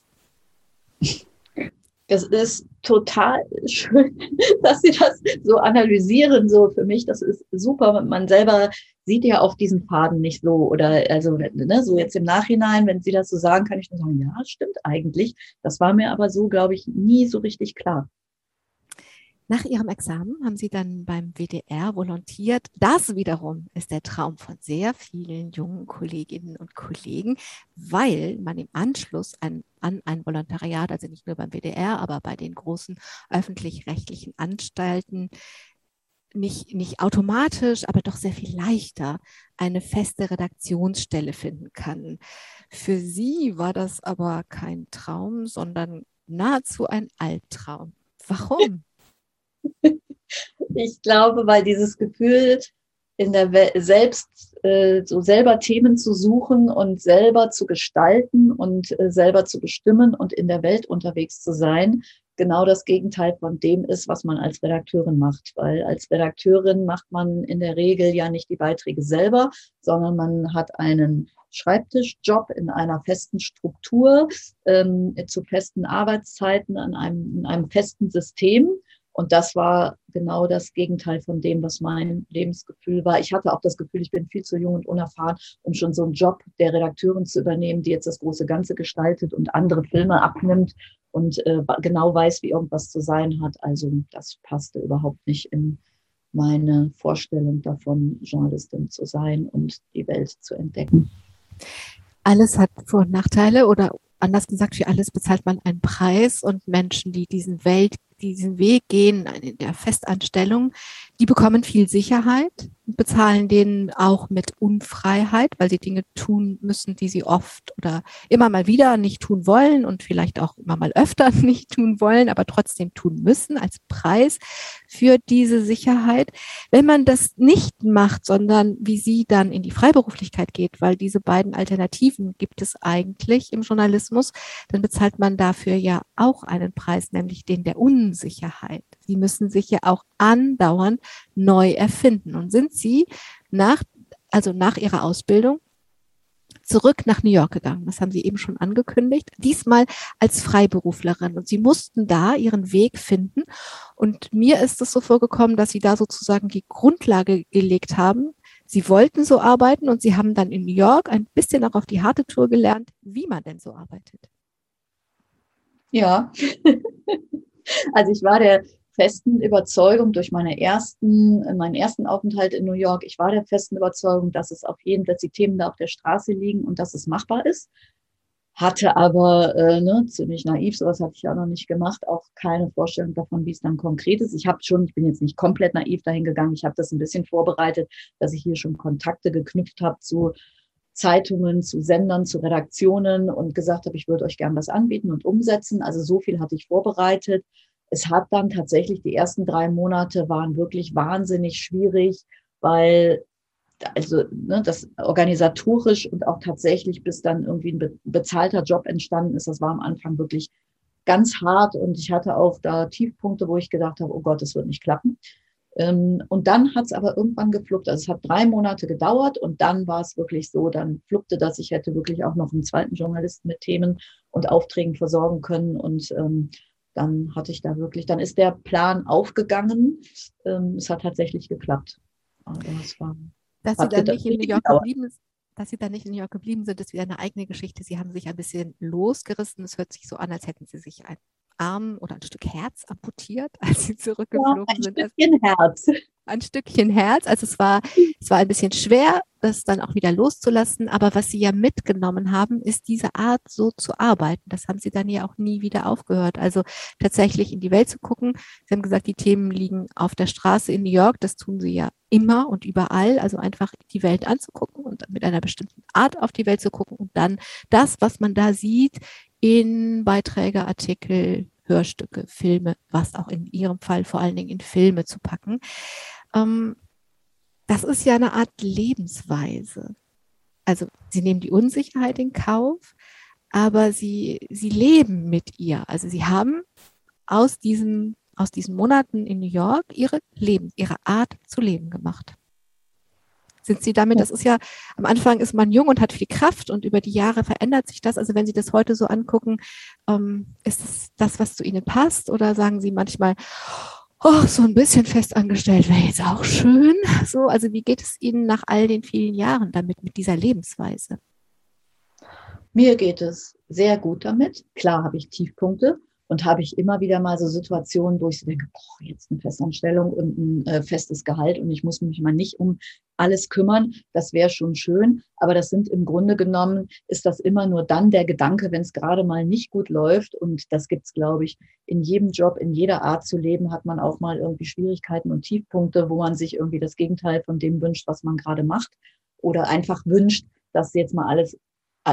Das ist total schön, dass Sie das so analysieren. So für mich, das ist super. Man selber sieht ja auf diesen Faden nicht so oder also ne, so jetzt im Nachhinein, wenn Sie das so sagen, kann ich nur sagen, ja, stimmt eigentlich. Das war mir aber so, glaube ich, nie so richtig klar. Nach ihrem Examen haben sie dann beim WDR volontiert. Das wiederum ist der Traum von sehr vielen jungen Kolleginnen und Kollegen, weil man im Anschluss an, an ein Volontariat, also nicht nur beim WDR, aber bei den großen öffentlich-rechtlichen Anstalten, nicht, nicht automatisch, aber doch sehr viel leichter eine feste Redaktionsstelle finden kann. Für sie war das aber kein Traum, sondern nahezu ein Albtraum. Warum? Ich glaube, weil dieses Gefühl in der Welt selbst äh, so selber Themen zu suchen und selber zu gestalten und äh, selber zu bestimmen und in der Welt unterwegs zu sein, genau das Gegenteil von dem ist, was man als Redakteurin macht. Weil als Redakteurin macht man in der Regel ja nicht die Beiträge selber, sondern man hat einen Schreibtischjob in einer festen Struktur, ähm, zu festen Arbeitszeiten, an einem, in einem festen System und das war genau das Gegenteil von dem, was mein Lebensgefühl war. Ich hatte auch das Gefühl, ich bin viel zu jung und unerfahren, um schon so einen Job der Redakteurin zu übernehmen, die jetzt das große Ganze gestaltet und andere Filme abnimmt und äh, genau weiß, wie irgendwas zu sein hat. Also das passte überhaupt nicht in meine Vorstellung davon, Journalistin zu sein und die Welt zu entdecken. Alles hat Vor- und Nachteile oder anders gesagt, für alles bezahlt man einen Preis und Menschen, die diesen Welt, diesen Weg gehen in der Festanstellung, die bekommen viel Sicherheit, bezahlen denen auch mit Unfreiheit, weil sie Dinge tun müssen, die sie oft oder immer mal wieder nicht tun wollen und vielleicht auch immer mal öfter nicht tun wollen, aber trotzdem tun müssen als Preis für diese Sicherheit. Wenn man das nicht macht, sondern wie sie dann in die Freiberuflichkeit geht, weil diese beiden Alternativen gibt es eigentlich im Journalismus, dann bezahlt man dafür ja auch einen Preis, nämlich den der Unsicherheit. Sie müssen sich ja auch andauernd neu erfinden und sind sie nach, also nach ihrer Ausbildung zurück nach New York gegangen. Das haben Sie eben schon angekündigt. Diesmal als Freiberuflerin. Und Sie mussten da Ihren Weg finden. Und mir ist es so vorgekommen, dass Sie da sozusagen die Grundlage gelegt haben. Sie wollten so arbeiten und Sie haben dann in New York ein bisschen auch auf die harte Tour gelernt, wie man denn so arbeitet. Ja, also ich war der festen Überzeugung durch meine ersten, meinen ersten Aufenthalt in New York, ich war der festen Überzeugung, dass es auf jeden, dass die Themen da auf der Straße liegen und dass es machbar ist. Hatte aber äh, ne, ziemlich naiv, sowas hatte ich ja noch nicht gemacht, auch keine Vorstellung davon, wie es dann konkret ist. Ich habe schon, ich bin jetzt nicht komplett naiv dahin gegangen, ich habe das ein bisschen vorbereitet, dass ich hier schon Kontakte geknüpft habe zu Zeitungen, zu Sendern, zu Redaktionen und gesagt habe, ich würde euch gern was anbieten und umsetzen. Also so viel hatte ich vorbereitet es hat dann tatsächlich, die ersten drei Monate waren wirklich wahnsinnig schwierig, weil also ne, das organisatorisch und auch tatsächlich, bis dann irgendwie ein bezahlter Job entstanden ist, das war am Anfang wirklich ganz hart und ich hatte auch da Tiefpunkte, wo ich gedacht habe, oh Gott, das wird nicht klappen. Ähm, und dann hat es aber irgendwann gefluppt. Also es hat drei Monate gedauert und dann war es wirklich so, dann fluppte das. Ich hätte wirklich auch noch einen zweiten Journalisten mit Themen und Aufträgen versorgen können und ähm, dann hatte ich da wirklich, dann ist der Plan aufgegangen. Ähm, es hat tatsächlich geklappt. Aber das war, dass sie dann nicht in New York geblieben ist, dass sie dann nicht in New York geblieben sind, ist wieder eine eigene Geschichte. Sie haben sich ein bisschen losgerissen. Es hört sich so an, als hätten sie sich ein Arm oder ein Stück Herz amputiert, als sie zurückgeflogen ja, ein sind. Ein Stückchen Herz. Ein Stückchen Herz. Also es war, es war ein bisschen schwer, das dann auch wieder loszulassen. Aber was sie ja mitgenommen haben, ist diese Art, so zu arbeiten. Das haben sie dann ja auch nie wieder aufgehört. Also tatsächlich in die Welt zu gucken. Sie haben gesagt, die Themen liegen auf der Straße in New York. Das tun sie ja immer und überall. Also einfach die Welt anzugucken und mit einer bestimmten Art auf die Welt zu gucken und dann das, was man da sieht, in Beiträge, Artikel, Hörstücke, Filme, was auch in Ihrem Fall vor allen Dingen in Filme zu packen. Ähm, das ist ja eine Art Lebensweise. Also Sie nehmen die Unsicherheit in Kauf, aber Sie, Sie leben mit ihr. Also Sie haben aus diesen, aus diesen Monaten in New York Ihre Leben, Ihre Art zu leben gemacht sind Sie damit, das ist ja, am Anfang ist man jung und hat viel Kraft und über die Jahre verändert sich das. Also wenn Sie das heute so angucken, ähm, ist es das, was zu Ihnen passt oder sagen Sie manchmal, oh, so ein bisschen festangestellt wäre jetzt auch schön. So, also wie geht es Ihnen nach all den vielen Jahren damit, mit dieser Lebensweise? Mir geht es sehr gut damit. Klar habe ich Tiefpunkte und habe ich immer wieder mal so Situationen, wo ich so denke, boah, jetzt eine Festanstellung und ein äh, festes Gehalt und ich muss mich mal nicht um alles kümmern. Das wäre schon schön. Aber das sind im Grunde genommen, ist das immer nur dann der Gedanke, wenn es gerade mal nicht gut läuft. Und das gibt es, glaube ich, in jedem Job, in jeder Art zu leben, hat man auch mal irgendwie Schwierigkeiten und Tiefpunkte, wo man sich irgendwie das Gegenteil von dem wünscht, was man gerade macht. Oder einfach wünscht, dass jetzt mal alles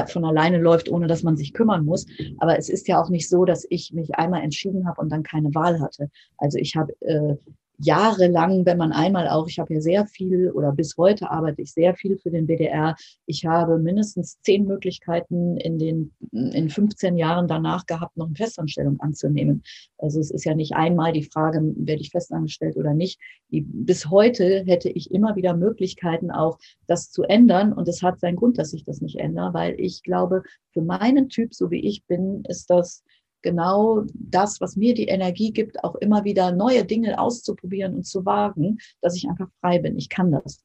von alleine läuft, ohne dass man sich kümmern muss. Aber es ist ja auch nicht so, dass ich mich einmal entschieden habe und dann keine Wahl hatte. Also ich habe äh, jahrelang, wenn man einmal auch, ich habe ja sehr viel oder bis heute arbeite ich sehr viel für den WDR. Ich habe mindestens zehn Möglichkeiten in den in 15 Jahren danach gehabt, noch eine Festanstellung anzunehmen. Also es ist ja nicht einmal die Frage, werde ich festangestellt oder nicht. Bis heute hätte ich immer wieder Möglichkeiten auch, das zu ändern. Und es hat seinen Grund, dass ich das nicht ändere, weil ich glaube, für meinen Typ, so wie ich bin, ist das genau das, was mir die Energie gibt, auch immer wieder neue Dinge auszuprobieren und zu wagen, dass ich einfach frei bin. Ich kann das.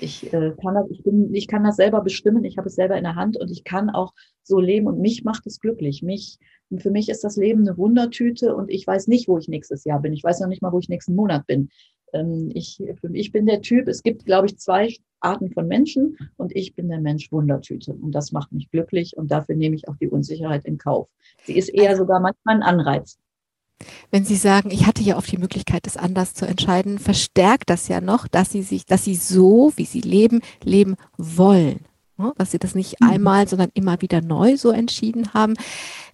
Ich, äh, kann das, ich, bin, ich kann das selber bestimmen, ich habe es selber in der Hand und ich kann auch so leben und mich macht es glücklich. Mich, für mich ist das Leben eine Wundertüte und ich weiß nicht, wo ich nächstes Jahr bin. Ich weiß noch nicht mal, wo ich nächsten Monat bin. ähm, ich, ich bin der Typ, es gibt, glaube ich, zwei Arten von Menschen und ich bin der Mensch Wundertüte und das macht mich glücklich und dafür nehme ich auch die Unsicherheit in Kauf. Sie ist eher also sogar manchmal ein Anreiz. Wenn Sie sagen, ich hatte ja oft die Möglichkeit, das anders zu entscheiden, verstärkt das ja noch, dass Sie sich, dass Sie so, wie Sie leben, leben wollen. Ne? Dass Sie das nicht mhm. einmal, sondern immer wieder neu so entschieden haben.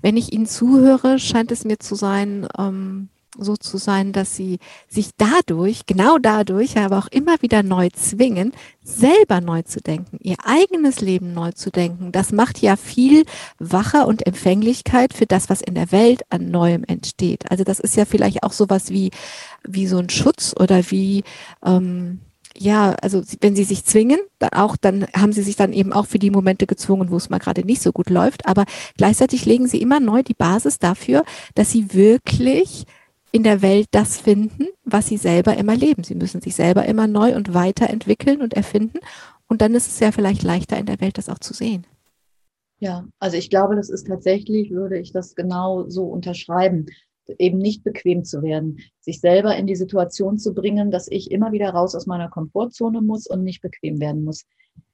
Wenn ich Ihnen zuhöre, scheint es mir zu sein, ähm, so zu sein, dass sie sich dadurch, genau dadurch, aber auch immer wieder neu zwingen, selber neu zu denken, ihr eigenes Leben neu zu denken. Das macht ja viel wacher und Empfänglichkeit für das, was in der Welt an Neuem entsteht. Also das ist ja vielleicht auch sowas wie, wie so ein Schutz oder wie, ähm, ja, also wenn sie sich zwingen, dann auch, dann haben sie sich dann eben auch für die Momente gezwungen, wo es mal gerade nicht so gut läuft. Aber gleichzeitig legen sie immer neu die Basis dafür, dass sie wirklich in der Welt das finden, was sie selber immer leben. Sie müssen sich selber immer neu und weiterentwickeln und erfinden. Und dann ist es ja vielleicht leichter in der Welt, das auch zu sehen. Ja, also ich glaube, das ist tatsächlich, würde ich das genau so unterschreiben, eben nicht bequem zu werden, sich selber in die Situation zu bringen, dass ich immer wieder raus aus meiner Komfortzone muss und nicht bequem werden muss,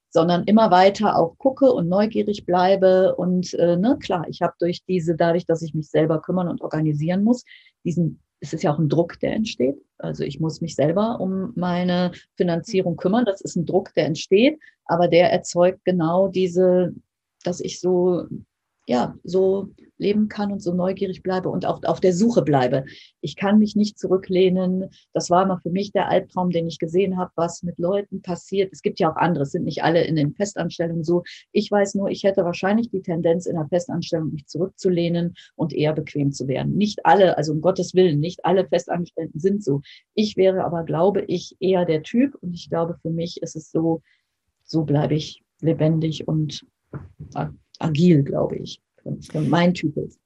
sondern immer weiter auch gucke und neugierig bleibe. Und äh, ne, klar, ich habe durch diese, dadurch, dass ich mich selber kümmern und organisieren muss, diesen es ist ja auch ein Druck, der entsteht. Also ich muss mich selber um meine Finanzierung kümmern. Das ist ein Druck, der entsteht, aber der erzeugt genau diese, dass ich so ja, so leben kann und so neugierig bleibe und auch auf der Suche bleibe. Ich kann mich nicht zurücklehnen. Das war immer für mich der Albtraum, den ich gesehen habe, was mit Leuten passiert. Es gibt ja auch andere, es sind nicht alle in den Festanstellungen so. Ich weiß nur, ich hätte wahrscheinlich die Tendenz, in der Festanstellung mich zurückzulehnen und eher bequem zu werden. Nicht alle, also um Gottes Willen, nicht alle Festangestellten sind so. Ich wäre aber, glaube ich, eher der Typ und ich glaube, für mich ist es so, so bleibe ich lebendig und agil, glaube ich. Mein Typ ist.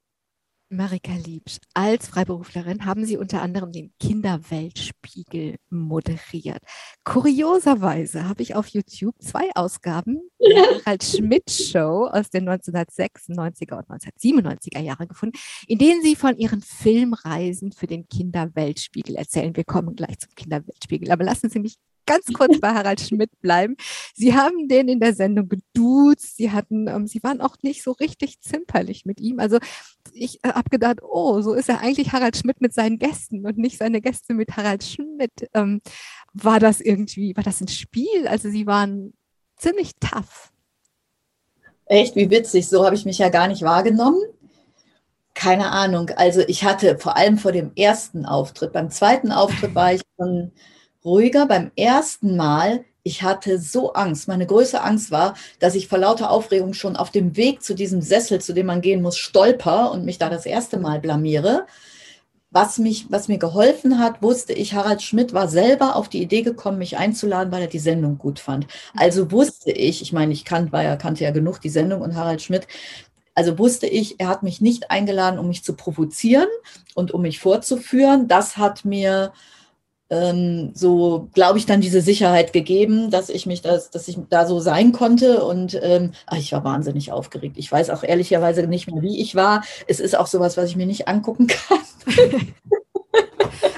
Marika Liebsch, als Freiberuflerin haben Sie unter anderem den Kinderweltspiegel moderiert. Kurioserweise habe ich auf YouTube zwei Ausgaben der Harald Schmidt Show aus den 1996er und 1997er Jahren gefunden, in denen Sie von Ihren Filmreisen für den Kinderweltspiegel erzählen. Wir kommen gleich zum Kinderweltspiegel, aber lassen Sie mich ganz kurz bei Harald Schmidt bleiben. Sie haben den in der Sendung geduzt. Sie hatten, ähm, Sie waren auch nicht so richtig zimperlich mit ihm. Also ich äh, habe gedacht, oh, so ist er eigentlich Harald Schmidt mit seinen Gästen und nicht seine Gäste mit Harald Schmidt. Ähm, war das irgendwie, war das ein Spiel? Also Sie waren ziemlich tough. Echt, wie witzig. So habe ich mich ja gar nicht wahrgenommen. Keine Ahnung. Also ich hatte vor allem vor dem ersten Auftritt, beim zweiten Auftritt war ich schon ruhiger. Beim ersten Mal, ich hatte so Angst. Meine größte Angst war, dass ich vor lauter Aufregung schon auf dem Weg zu diesem Sessel, zu dem man gehen muss, stolper und mich da das erste Mal blamiere. Was, mich, was mir geholfen hat, wusste ich, Harald Schmidt war selber auf die Idee gekommen, mich einzuladen, weil er die Sendung gut fand. Also wusste ich, ich meine, ich kan, war ja, kannte ja genug die Sendung und Harald Schmidt, also wusste ich, er hat mich nicht eingeladen, um mich zu provozieren und um mich vorzuführen. Das hat mir ähm, so, glaube ich, dann diese Sicherheit gegeben, dass ich mich das, dass ich da so sein konnte. Und ähm, ach, ich war wahnsinnig aufgeregt. Ich weiß auch ehrlicherweise nicht mehr, wie ich war. Es ist auch sowas, was ich mir nicht angucken kann.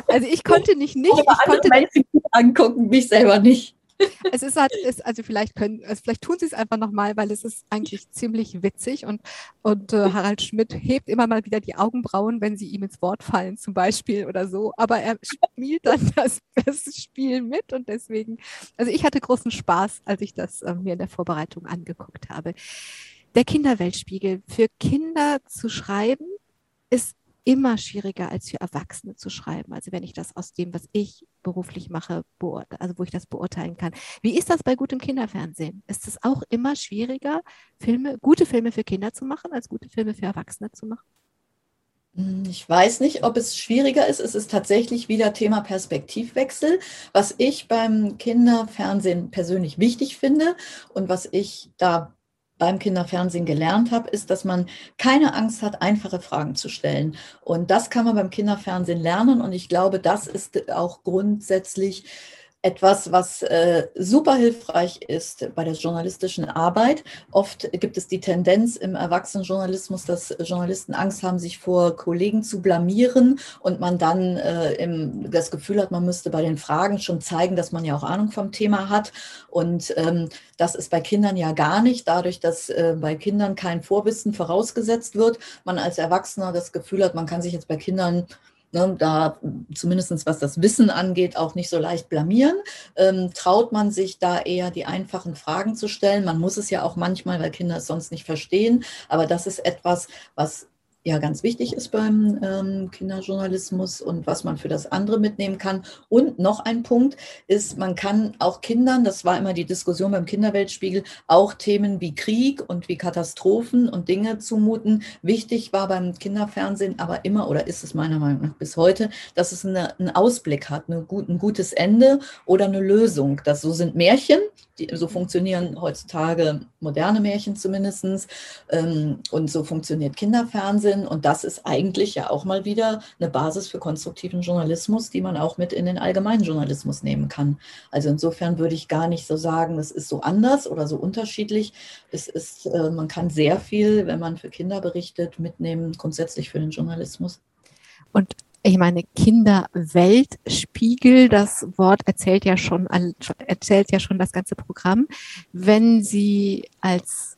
Also ich konnte nicht nicht. Ich konnte Menschen angucken, mich selber nicht. Es ist halt, ist, also vielleicht können, also vielleicht tun sie es einfach nochmal, weil es ist eigentlich ziemlich witzig und, und äh, Harald Schmidt hebt immer mal wieder die Augenbrauen, wenn sie ihm ins Wort fallen, zum Beispiel oder so. Aber er spielt dann das, das Spiel mit und deswegen, also ich hatte großen Spaß, als ich das äh, mir in der Vorbereitung angeguckt habe. Der Kinderweltspiegel. Für Kinder zu schreiben ist immer schwieriger als für Erwachsene zu schreiben. Also wenn ich das aus dem, was ich beruflich mache, also wo ich das beurteilen kann. Wie ist das bei gutem Kinderfernsehen? Ist es auch immer schwieriger, Filme, gute Filme für Kinder zu machen, als gute Filme für Erwachsene zu machen? Hm, ich weiß nicht, ob es schwieriger ist. Es ist tatsächlich wieder Thema Perspektivwechsel, was ich beim Kinderfernsehen persönlich wichtig finde und was ich da beim Kinderfernsehen gelernt habe, ist, dass man keine Angst hat, einfache Fragen zu stellen. Und das kann man beim Kinderfernsehen lernen. Und ich glaube, das ist auch grundsätzlich etwas, was äh, super hilfreich ist bei der journalistischen Arbeit. Oft gibt es die Tendenz im Erwachsenenjournalismus, dass Journalisten Angst haben, sich vor Kollegen zu blamieren und man dann äh, im, das Gefühl hat, man müsste bei den Fragen schon zeigen, dass man ja auch Ahnung vom Thema hat. Und ähm, das ist bei Kindern ja gar nicht, dadurch, dass äh, bei Kindern kein Vorwissen vorausgesetzt wird. Man als Erwachsener das Gefühl hat, man kann sich jetzt bei Kindern ne, da zumindest was das Wissen angeht, auch nicht so leicht blamieren. Ähm, traut man sich da eher die einfachen Fragen zu stellen? Man muss es ja auch manchmal, weil Kinder es sonst nicht verstehen. Aber das ist etwas, was ja ganz wichtig ist beim ähm, Kinderjournalismus und was man für das andere mitnehmen kann. Und noch ein Punkt ist, man kann auch Kindern, das war immer die Diskussion beim Kinderweltspiegel, auch Themen wie Krieg und wie Katastrophen und Dinge zumuten. Wichtig war beim Kinderfernsehen aber immer, oder ist es meiner Meinung nach bis heute, dass es eine, einen Ausblick hat, eine ein gutes Ende oder eine Lösung. Das so sind Märchen, die, so funktionieren heutzutage moderne Märchen zumindest. Ähm, und so funktioniert Kinderfernsehen. Und das ist eigentlich ja auch mal wieder eine Basis für konstruktiven Journalismus, die man auch mit in den allgemeinen Journalismus nehmen kann. Also insofern würde ich gar nicht so sagen, es ist so anders oder so unterschiedlich. Es ist, äh, man kann sehr viel, wenn man für Kinder berichtet, mitnehmen, grundsätzlich für den Journalismus. Und ich meine, Kinderweltspiegel, das Wort erzählt ja schon, erzählt ja schon das ganze Programm. Wenn Sie als,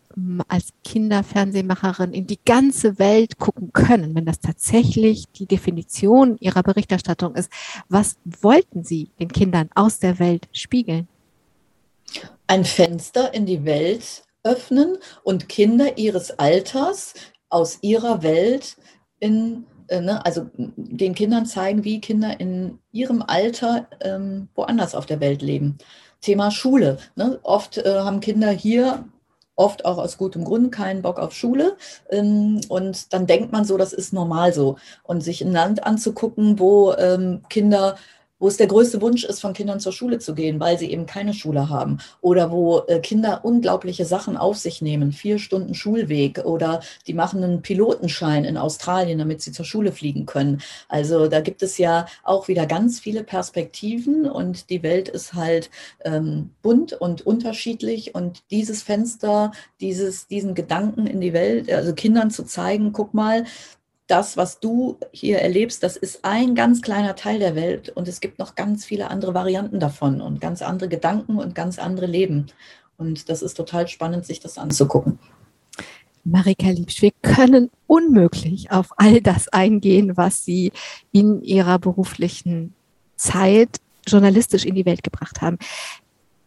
als Kinderfernsehmacherin in die ganze Welt gucken können, wenn das tatsächlich die Definition Ihrer Berichterstattung ist, was wollten Sie den Kindern aus der Welt spiegeln? Ein Fenster in die Welt öffnen und Kinder ihres Alters aus ihrer Welt in ne, also den Kindern zeigen, wie Kinder in ihrem Alter ähm, woanders auf der Welt leben. Thema Schule. Ne? Oft äh, haben Kinder hier oft auch aus gutem Grund keinen Bock auf Schule. Ähm, und dann denkt man so, das ist normal so. Und sich ein Land anzugucken, wo ähm, Kinder wo es der größte Wunsch ist, von Kindern zur Schule zu gehen, weil sie eben keine Schule haben. Oder wo äh, Kinder unglaubliche Sachen auf sich nehmen, vier Stunden Schulweg oder die machen einen Pilotenschein in Australien, damit sie zur Schule fliegen können. Also da gibt es ja auch wieder ganz viele Perspektiven und die Welt ist halt ähm, bunt und unterschiedlich und dieses Fenster, dieses, diesen Gedanken in die Welt, also Kindern zu zeigen, guck mal, das, was du hier erlebst, das ist ein ganz kleiner Teil der Welt und es gibt noch ganz viele andere Varianten davon und ganz andere Gedanken und ganz andere Leben. Und das ist total spannend, sich das anzugucken. Marika Liebsch, wir können unmöglich auf all das eingehen, was Sie in Ihrer beruflichen Zeit journalistisch in die Welt gebracht haben.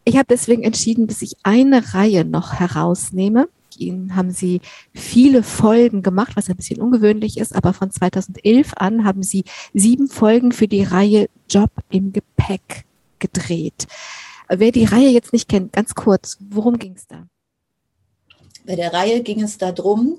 Ich habe deswegen entschieden, dass ich eine Reihe noch herausnehme Ihnen haben Sie viele Folgen gemacht, was ein bisschen ungewöhnlich ist, aber von 2011 an haben Sie sieben Folgen für die Reihe Job im Gepäck gedreht. Wer die Reihe jetzt nicht kennt, ganz kurz, worum ging es da? Bei der Reihe ging es darum,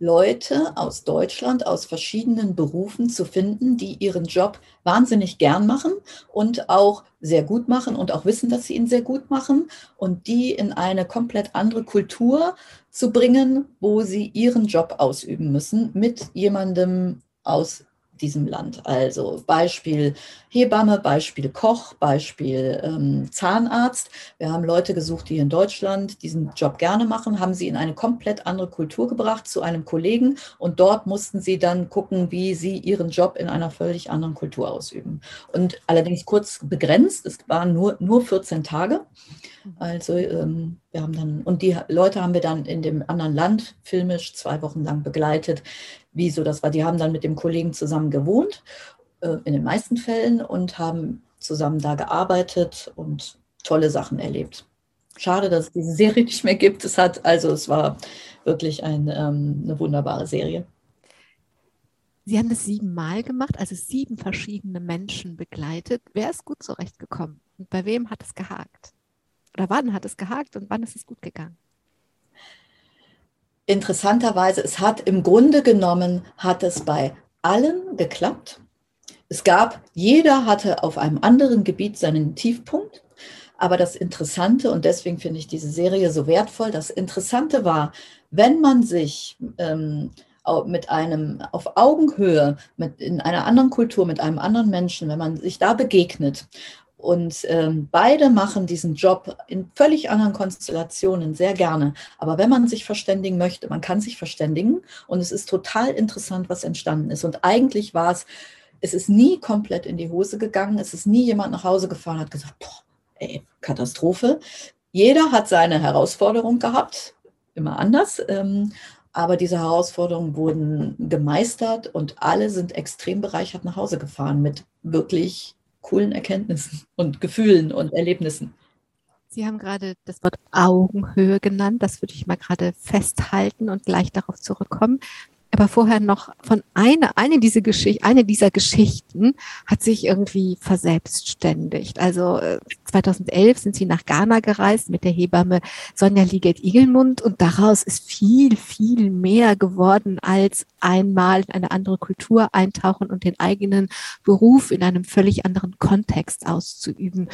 Leute aus Deutschland, aus verschiedenen Berufen zu finden, die ihren Job wahnsinnig gern machen und auch sehr gut machen und auch wissen, dass sie ihn sehr gut machen und die in eine komplett andere Kultur zu bringen, wo sie ihren Job ausüben müssen mit jemandem aus diesem Land. Also Beispiel Hebamme, Beispiel Koch, Beispiel ähm, Zahnarzt. Wir haben Leute gesucht, die in Deutschland diesen Job gerne machen, haben sie in eine komplett andere Kultur gebracht zu einem Kollegen und dort mussten sie dann gucken, wie sie ihren Job in einer völlig anderen Kultur ausüben. Und allerdings kurz begrenzt, es waren nur, nur 14 Tage. Also ähm, wir haben dann, und die Leute haben wir dann in dem anderen Land filmisch zwei Wochen lang begleitet, wie so das war. Die haben dann mit dem Kollegen zusammen gewohnt, äh, in den meisten Fällen, und haben zusammen da gearbeitet und tolle Sachen erlebt. Schade, dass es diese Serie nicht mehr gibt. Es hat, also es war wirklich ein, ähm, eine wunderbare Serie. Sie haben das siebenmal gemacht, also sieben verschiedene Menschen begleitet. Wer ist gut zurechtgekommen und bei wem hat es gehakt? Oder wann hat es gehakt und wann ist es gut gegangen? Interessanterweise, es hat im Grunde genommen, hat es bei allen geklappt. Es gab, jeder hatte auf einem anderen Gebiet seinen Tiefpunkt. Aber das Interessante, und deswegen finde ich diese Serie so wertvoll, das Interessante war, wenn man sich ähm, mit einem auf Augenhöhe, mit in einer anderen Kultur, mit einem anderen Menschen, wenn man sich da begegnet Und ähm, beide machen diesen Job in völlig anderen Konstellationen sehr gerne. Aber wenn man sich verständigen möchte, man kann sich verständigen und es ist total interessant, was entstanden ist. Und eigentlich war es, es ist nie komplett in die Hose gegangen. Es ist nie jemand nach Hause gefahren und hat gesagt, boah, ey, Katastrophe. Jeder hat seine Herausforderung gehabt, immer anders. Ähm, aber diese Herausforderungen wurden gemeistert und alle sind extrem bereichert nach Hause gefahren mit wirklich coolen Erkenntnissen und Gefühlen und Erlebnissen. Sie haben gerade das Wort Augenhöhe genannt. Das würde ich mal gerade festhalten und gleich darauf zurückkommen. Aber vorher noch von einer, eine, diese Geschichte, eine dieser Geschichten hat sich irgendwie verselbstständigt. Also 2011 äh, sind sie nach Ghana gereist mit der Hebamme Sonja Liget-Igelmund und daraus ist viel, viel mehr geworden als einmal in eine andere Kultur eintauchen und den eigenen Beruf in einem völlig anderen Kontext auszuüben.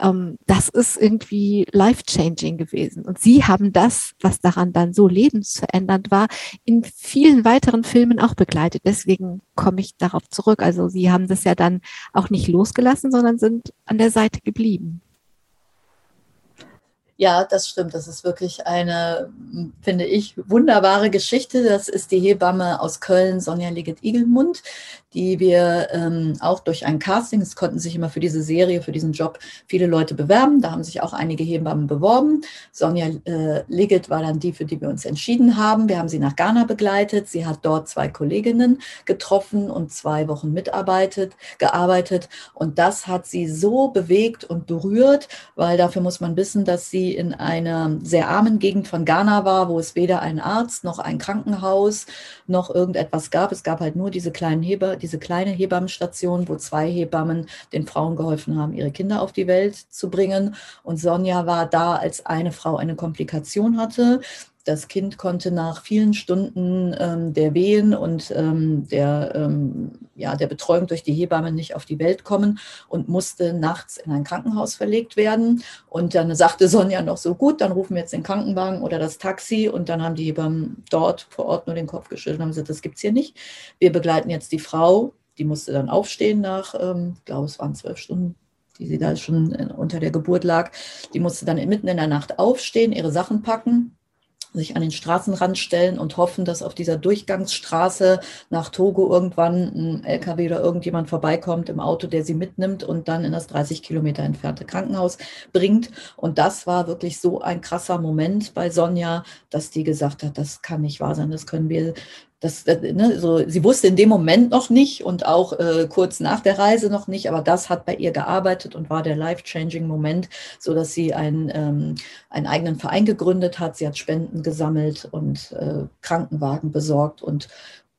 Ähm, das ist irgendwie life-changing gewesen. Und sie haben das, was daran dann so lebensverändernd war, in vielen weiteren Filmen auch begleitet. Deswegen komme ich darauf zurück. Also Sie haben das ja dann auch nicht losgelassen, sondern sind an der Seite geblieben. Ja, das stimmt. Das ist wirklich eine, finde ich, wunderbare Geschichte. Das ist die Hebamme aus Köln, Sonja Liget-Igelmund, die wir ähm, auch durch ein Casting, es konnten sich immer für diese Serie, für diesen Job viele Leute bewerben. Da haben sich auch einige Hebammen beworben. Sonja äh, Liget war dann die, für die wir uns entschieden haben. Wir haben sie nach Ghana begleitet. Sie hat dort zwei Kolleginnen getroffen und zwei Wochen mitarbeitet, gearbeitet. Und das hat sie so bewegt und berührt, weil dafür muss man wissen, dass sie in einer sehr armen Gegend von Ghana war, wo es weder einen Arzt noch ein Krankenhaus noch irgendetwas gab. Es gab halt nur diese kleinen Heber, diese kleine Hebammenstation, wo zwei Hebammen den Frauen geholfen haben, ihre Kinder auf die Welt zu bringen. Und Sonja war da, als eine Frau eine Komplikation hatte das Kind konnte nach vielen Stunden ähm, der Wehen und ähm, der, ähm, ja, der Betreuung durch die Hebamme nicht auf die Welt kommen und musste nachts in ein Krankenhaus verlegt werden. Und dann sagte Sonja noch so, gut, dann rufen wir jetzt den Krankenwagen oder das Taxi. Und dann haben die Hebammen dort vor Ort nur den Kopf geschüttelt und haben gesagt, das gibt es hier nicht. Wir begleiten jetzt die Frau. Die musste dann aufstehen nach, ähm, ich glaube, es waren zwölf Stunden, die sie da schon unter der Geburt lag. Die musste dann mitten in der Nacht aufstehen, ihre Sachen packen sich an den Straßenrand stellen und hoffen, dass auf dieser Durchgangsstraße nach Togo irgendwann ein LKW oder irgendjemand vorbeikommt im Auto, der sie mitnimmt und dann in das 30 Kilometer entfernte Krankenhaus bringt. Und das war wirklich so ein krasser Moment bei Sonja, dass die gesagt hat, das kann nicht wahr sein, das können wir das, äh, ne, so, sie wusste in dem Moment noch nicht und auch äh, kurz nach der Reise noch nicht, aber das hat bei ihr gearbeitet und war der life-changing Moment, so dass sie ein, ähm, einen eigenen Verein gegründet hat. Sie hat Spenden gesammelt und äh, Krankenwagen besorgt und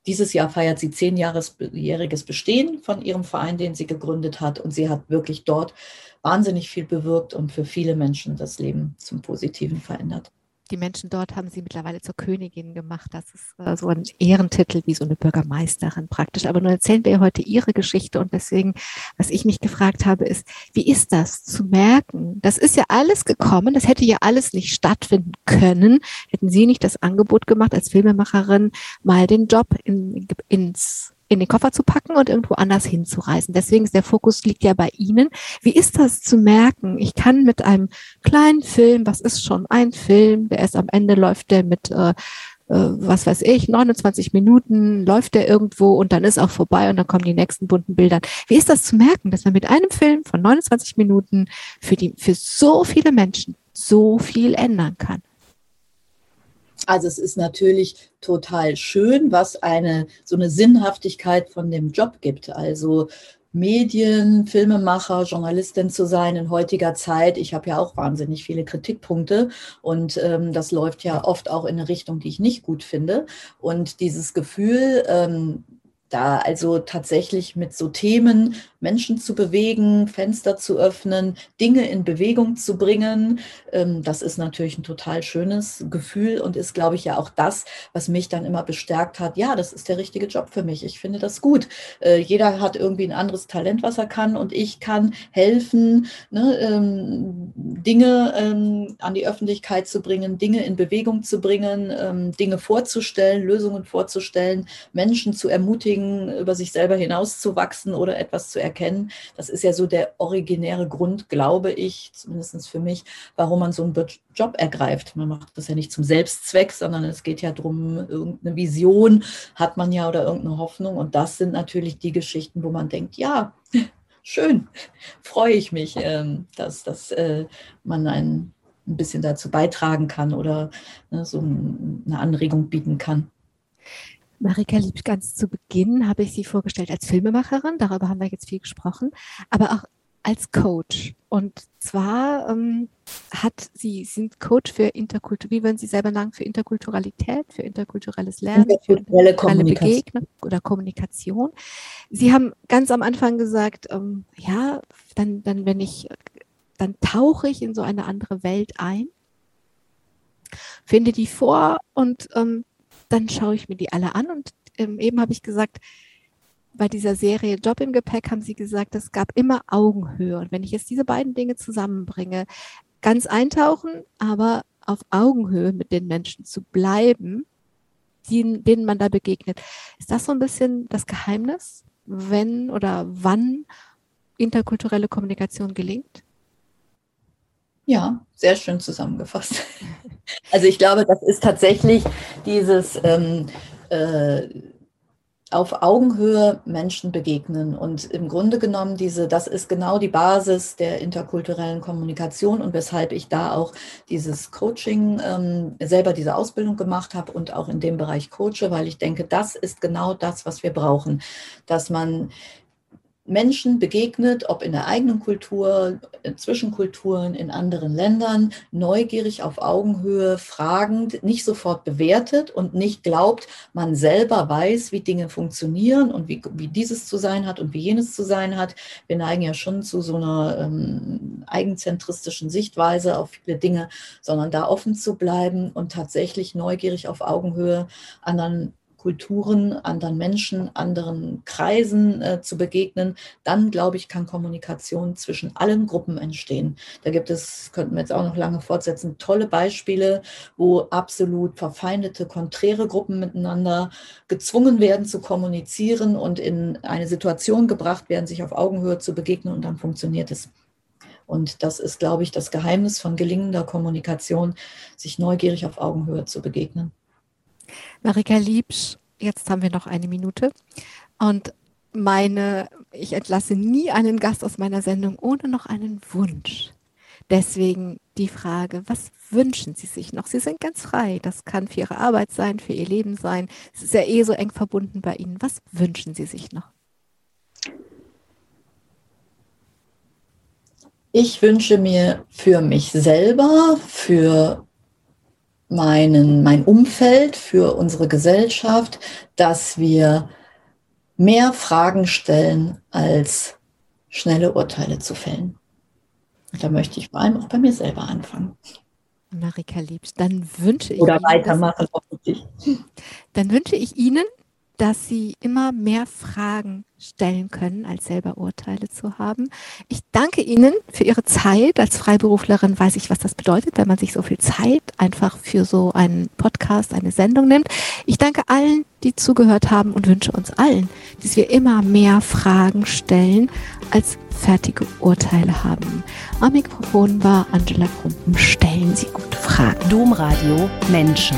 dieses Jahr feiert sie zehnjähriges Bestehen von ihrem Verein, den sie gegründet hat. Und sie hat wirklich dort wahnsinnig viel bewirkt und für viele Menschen das Leben zum Positiven verändert die Menschen dort haben sie mittlerweile zur Königin gemacht. Das ist äh, so ein Ehrentitel wie so eine Bürgermeisterin praktisch. Aber nun erzählen wir heute ihre Geschichte und deswegen, was ich mich gefragt habe, ist, wie ist das zu merken? Das ist ja alles gekommen, das hätte ja alles nicht stattfinden können, hätten Sie nicht das Angebot gemacht als Filmemacherin, mal den Job in, ins in den Koffer zu packen und irgendwo anders hinzureisen. Deswegen ist der Fokus liegt ja bei Ihnen. Wie ist das zu merken? Ich kann mit einem kleinen Film, was ist schon ein Film, der erst am Ende läuft der mit äh, äh was weiß ich, 29 Minuten läuft der irgendwo und dann ist auch vorbei und dann kommen die nächsten bunten Bilder. Wie ist das zu merken, dass man mit einem Film von 29 Minuten für die, für so viele Menschen so viel ändern kann? Also es ist natürlich total schön, was eine so eine Sinnhaftigkeit von dem Job gibt. Also Medien, Filmemacher, Journalistin zu sein in heutiger Zeit. Ich habe ja auch wahnsinnig viele Kritikpunkte und ähm, das läuft ja oft auch in eine Richtung, die ich nicht gut finde. Und dieses Gefühl, ähm, da also tatsächlich mit so Themen Menschen zu bewegen, Fenster zu öffnen, Dinge in Bewegung zu bringen. Ähm, das ist natürlich ein total schönes Gefühl und ist, glaube ich, ja auch das, was mich dann immer bestärkt hat. Ja, das ist der richtige Job für mich. Ich finde das gut. Äh, jeder hat irgendwie ein anderes Talent, was er kann und ich kann helfen, ne, ähm, Dinge ähm, an die Öffentlichkeit zu bringen, Dinge in Bewegung zu bringen, Dinge vorzustellen, Lösungen vorzustellen, Menschen zu ermutigen, über sich selber hinauszuwachsen oder etwas zu erkennen erkennen. Das ist ja so der originäre Grund, glaube ich, zumindest für mich, warum man so einen Job ergreift. Man macht das ja nicht zum Selbstzweck, sondern es geht ja darum, irgendeine Vision hat man ja oder irgendeine Hoffnung. Und das sind natürlich die Geschichten, wo man denkt, ja, schön, freue ich mich, ähm, dass, dass äh, man ein, ein bisschen dazu beitragen kann oder ne, so eine Anregung bieten kann. Marika Lieb, ganz zu Beginn habe ich Sie vorgestellt als Filmemacherin, darüber haben wir jetzt viel gesprochen, aber auch als Coach. Und zwar ähm, hat sie, sind Coach für Interkultur, wie würden Sie selber sagen, für Interkulturalität, für interkulturelles Lernen, für interkulturelle Begegnung oder Kommunikation. Sie haben ganz am Anfang gesagt, ähm, ja, dann, dann, wenn ich, dann tauche ich in so eine andere Welt ein, finde die vor und ähm, dann schaue ich mir die alle an. Und ähm, eben habe ich gesagt, bei dieser Serie Job im Gepäck haben Sie gesagt, es gab immer Augenhöhe. Und wenn ich jetzt diese beiden Dinge zusammenbringe, ganz eintauchen, aber auf Augenhöhe mit den Menschen zu bleiben, die, denen man da begegnet, ist das so ein bisschen das Geheimnis, wenn oder wann interkulturelle Kommunikation gelingt? Ja, sehr schön zusammengefasst. Also ich glaube, das ist tatsächlich dieses ähm, äh, auf Augenhöhe Menschen begegnen. Und im Grunde genommen, diese, das ist genau die Basis der interkulturellen Kommunikation und weshalb ich da auch dieses Coaching, ähm, selber diese Ausbildung gemacht habe und auch in dem Bereich coache, weil ich denke, das ist genau das, was wir brauchen, dass man Menschen begegnet, ob in der eigenen Kultur, in Zwischenkulturen, in anderen Ländern, neugierig auf Augenhöhe, fragend, nicht sofort bewertet und nicht glaubt, man selber weiß, wie Dinge funktionieren und wie, wie dieses zu sein hat und wie jenes zu sein hat. Wir neigen ja schon zu so einer ähm, eigenzentristischen Sichtweise auf viele Dinge, sondern da offen zu bleiben und tatsächlich neugierig auf Augenhöhe anderen Kulturen, anderen Menschen, anderen Kreisen äh, zu begegnen, dann glaube ich, kann Kommunikation zwischen allen Gruppen entstehen. Da gibt es, könnten wir jetzt auch noch lange fortsetzen, tolle Beispiele, wo absolut verfeindete, konträre Gruppen miteinander gezwungen werden zu kommunizieren und in eine Situation gebracht werden, sich auf Augenhöhe zu begegnen und dann funktioniert es. Und das ist, glaube ich, das Geheimnis von gelingender Kommunikation, sich neugierig auf Augenhöhe zu begegnen. Marika Liebsch, jetzt haben wir noch eine Minute. Und meine, ich entlasse nie einen Gast aus meiner Sendung ohne noch einen Wunsch. Deswegen die Frage, was wünschen Sie sich noch? Sie sind ganz frei. Das kann für Ihre Arbeit sein, für Ihr Leben sein. Es ist ja eh so eng verbunden bei Ihnen. Was wünschen Sie sich noch? Ich wünsche mir für mich selber, für meinen, mein Umfeld, für unsere Gesellschaft, dass wir mehr Fragen stellen, als schnelle Urteile zu fällen. Und da möchte ich vor allem auch bei mir selber anfangen. Marika Liebst, dann wünsche ich Oder Ihnen, weitermachen, hoffentlich. Dann wünsche ich Ihnen, dass Sie immer mehr Fragen stellen können, als selber Urteile zu haben. Ich danke Ihnen für Ihre Zeit. Als Freiberuflerin weiß ich, was das bedeutet, wenn man sich so viel Zeit einfach für so einen Podcast, eine Sendung nimmt. Ich danke allen, die zugehört haben und wünsche uns allen, dass wir immer mehr Fragen stellen, als fertige Urteile haben. Am Mikrofon war Angela Krumpen. Stellen Sie gute Fragen. Domradio Menschen.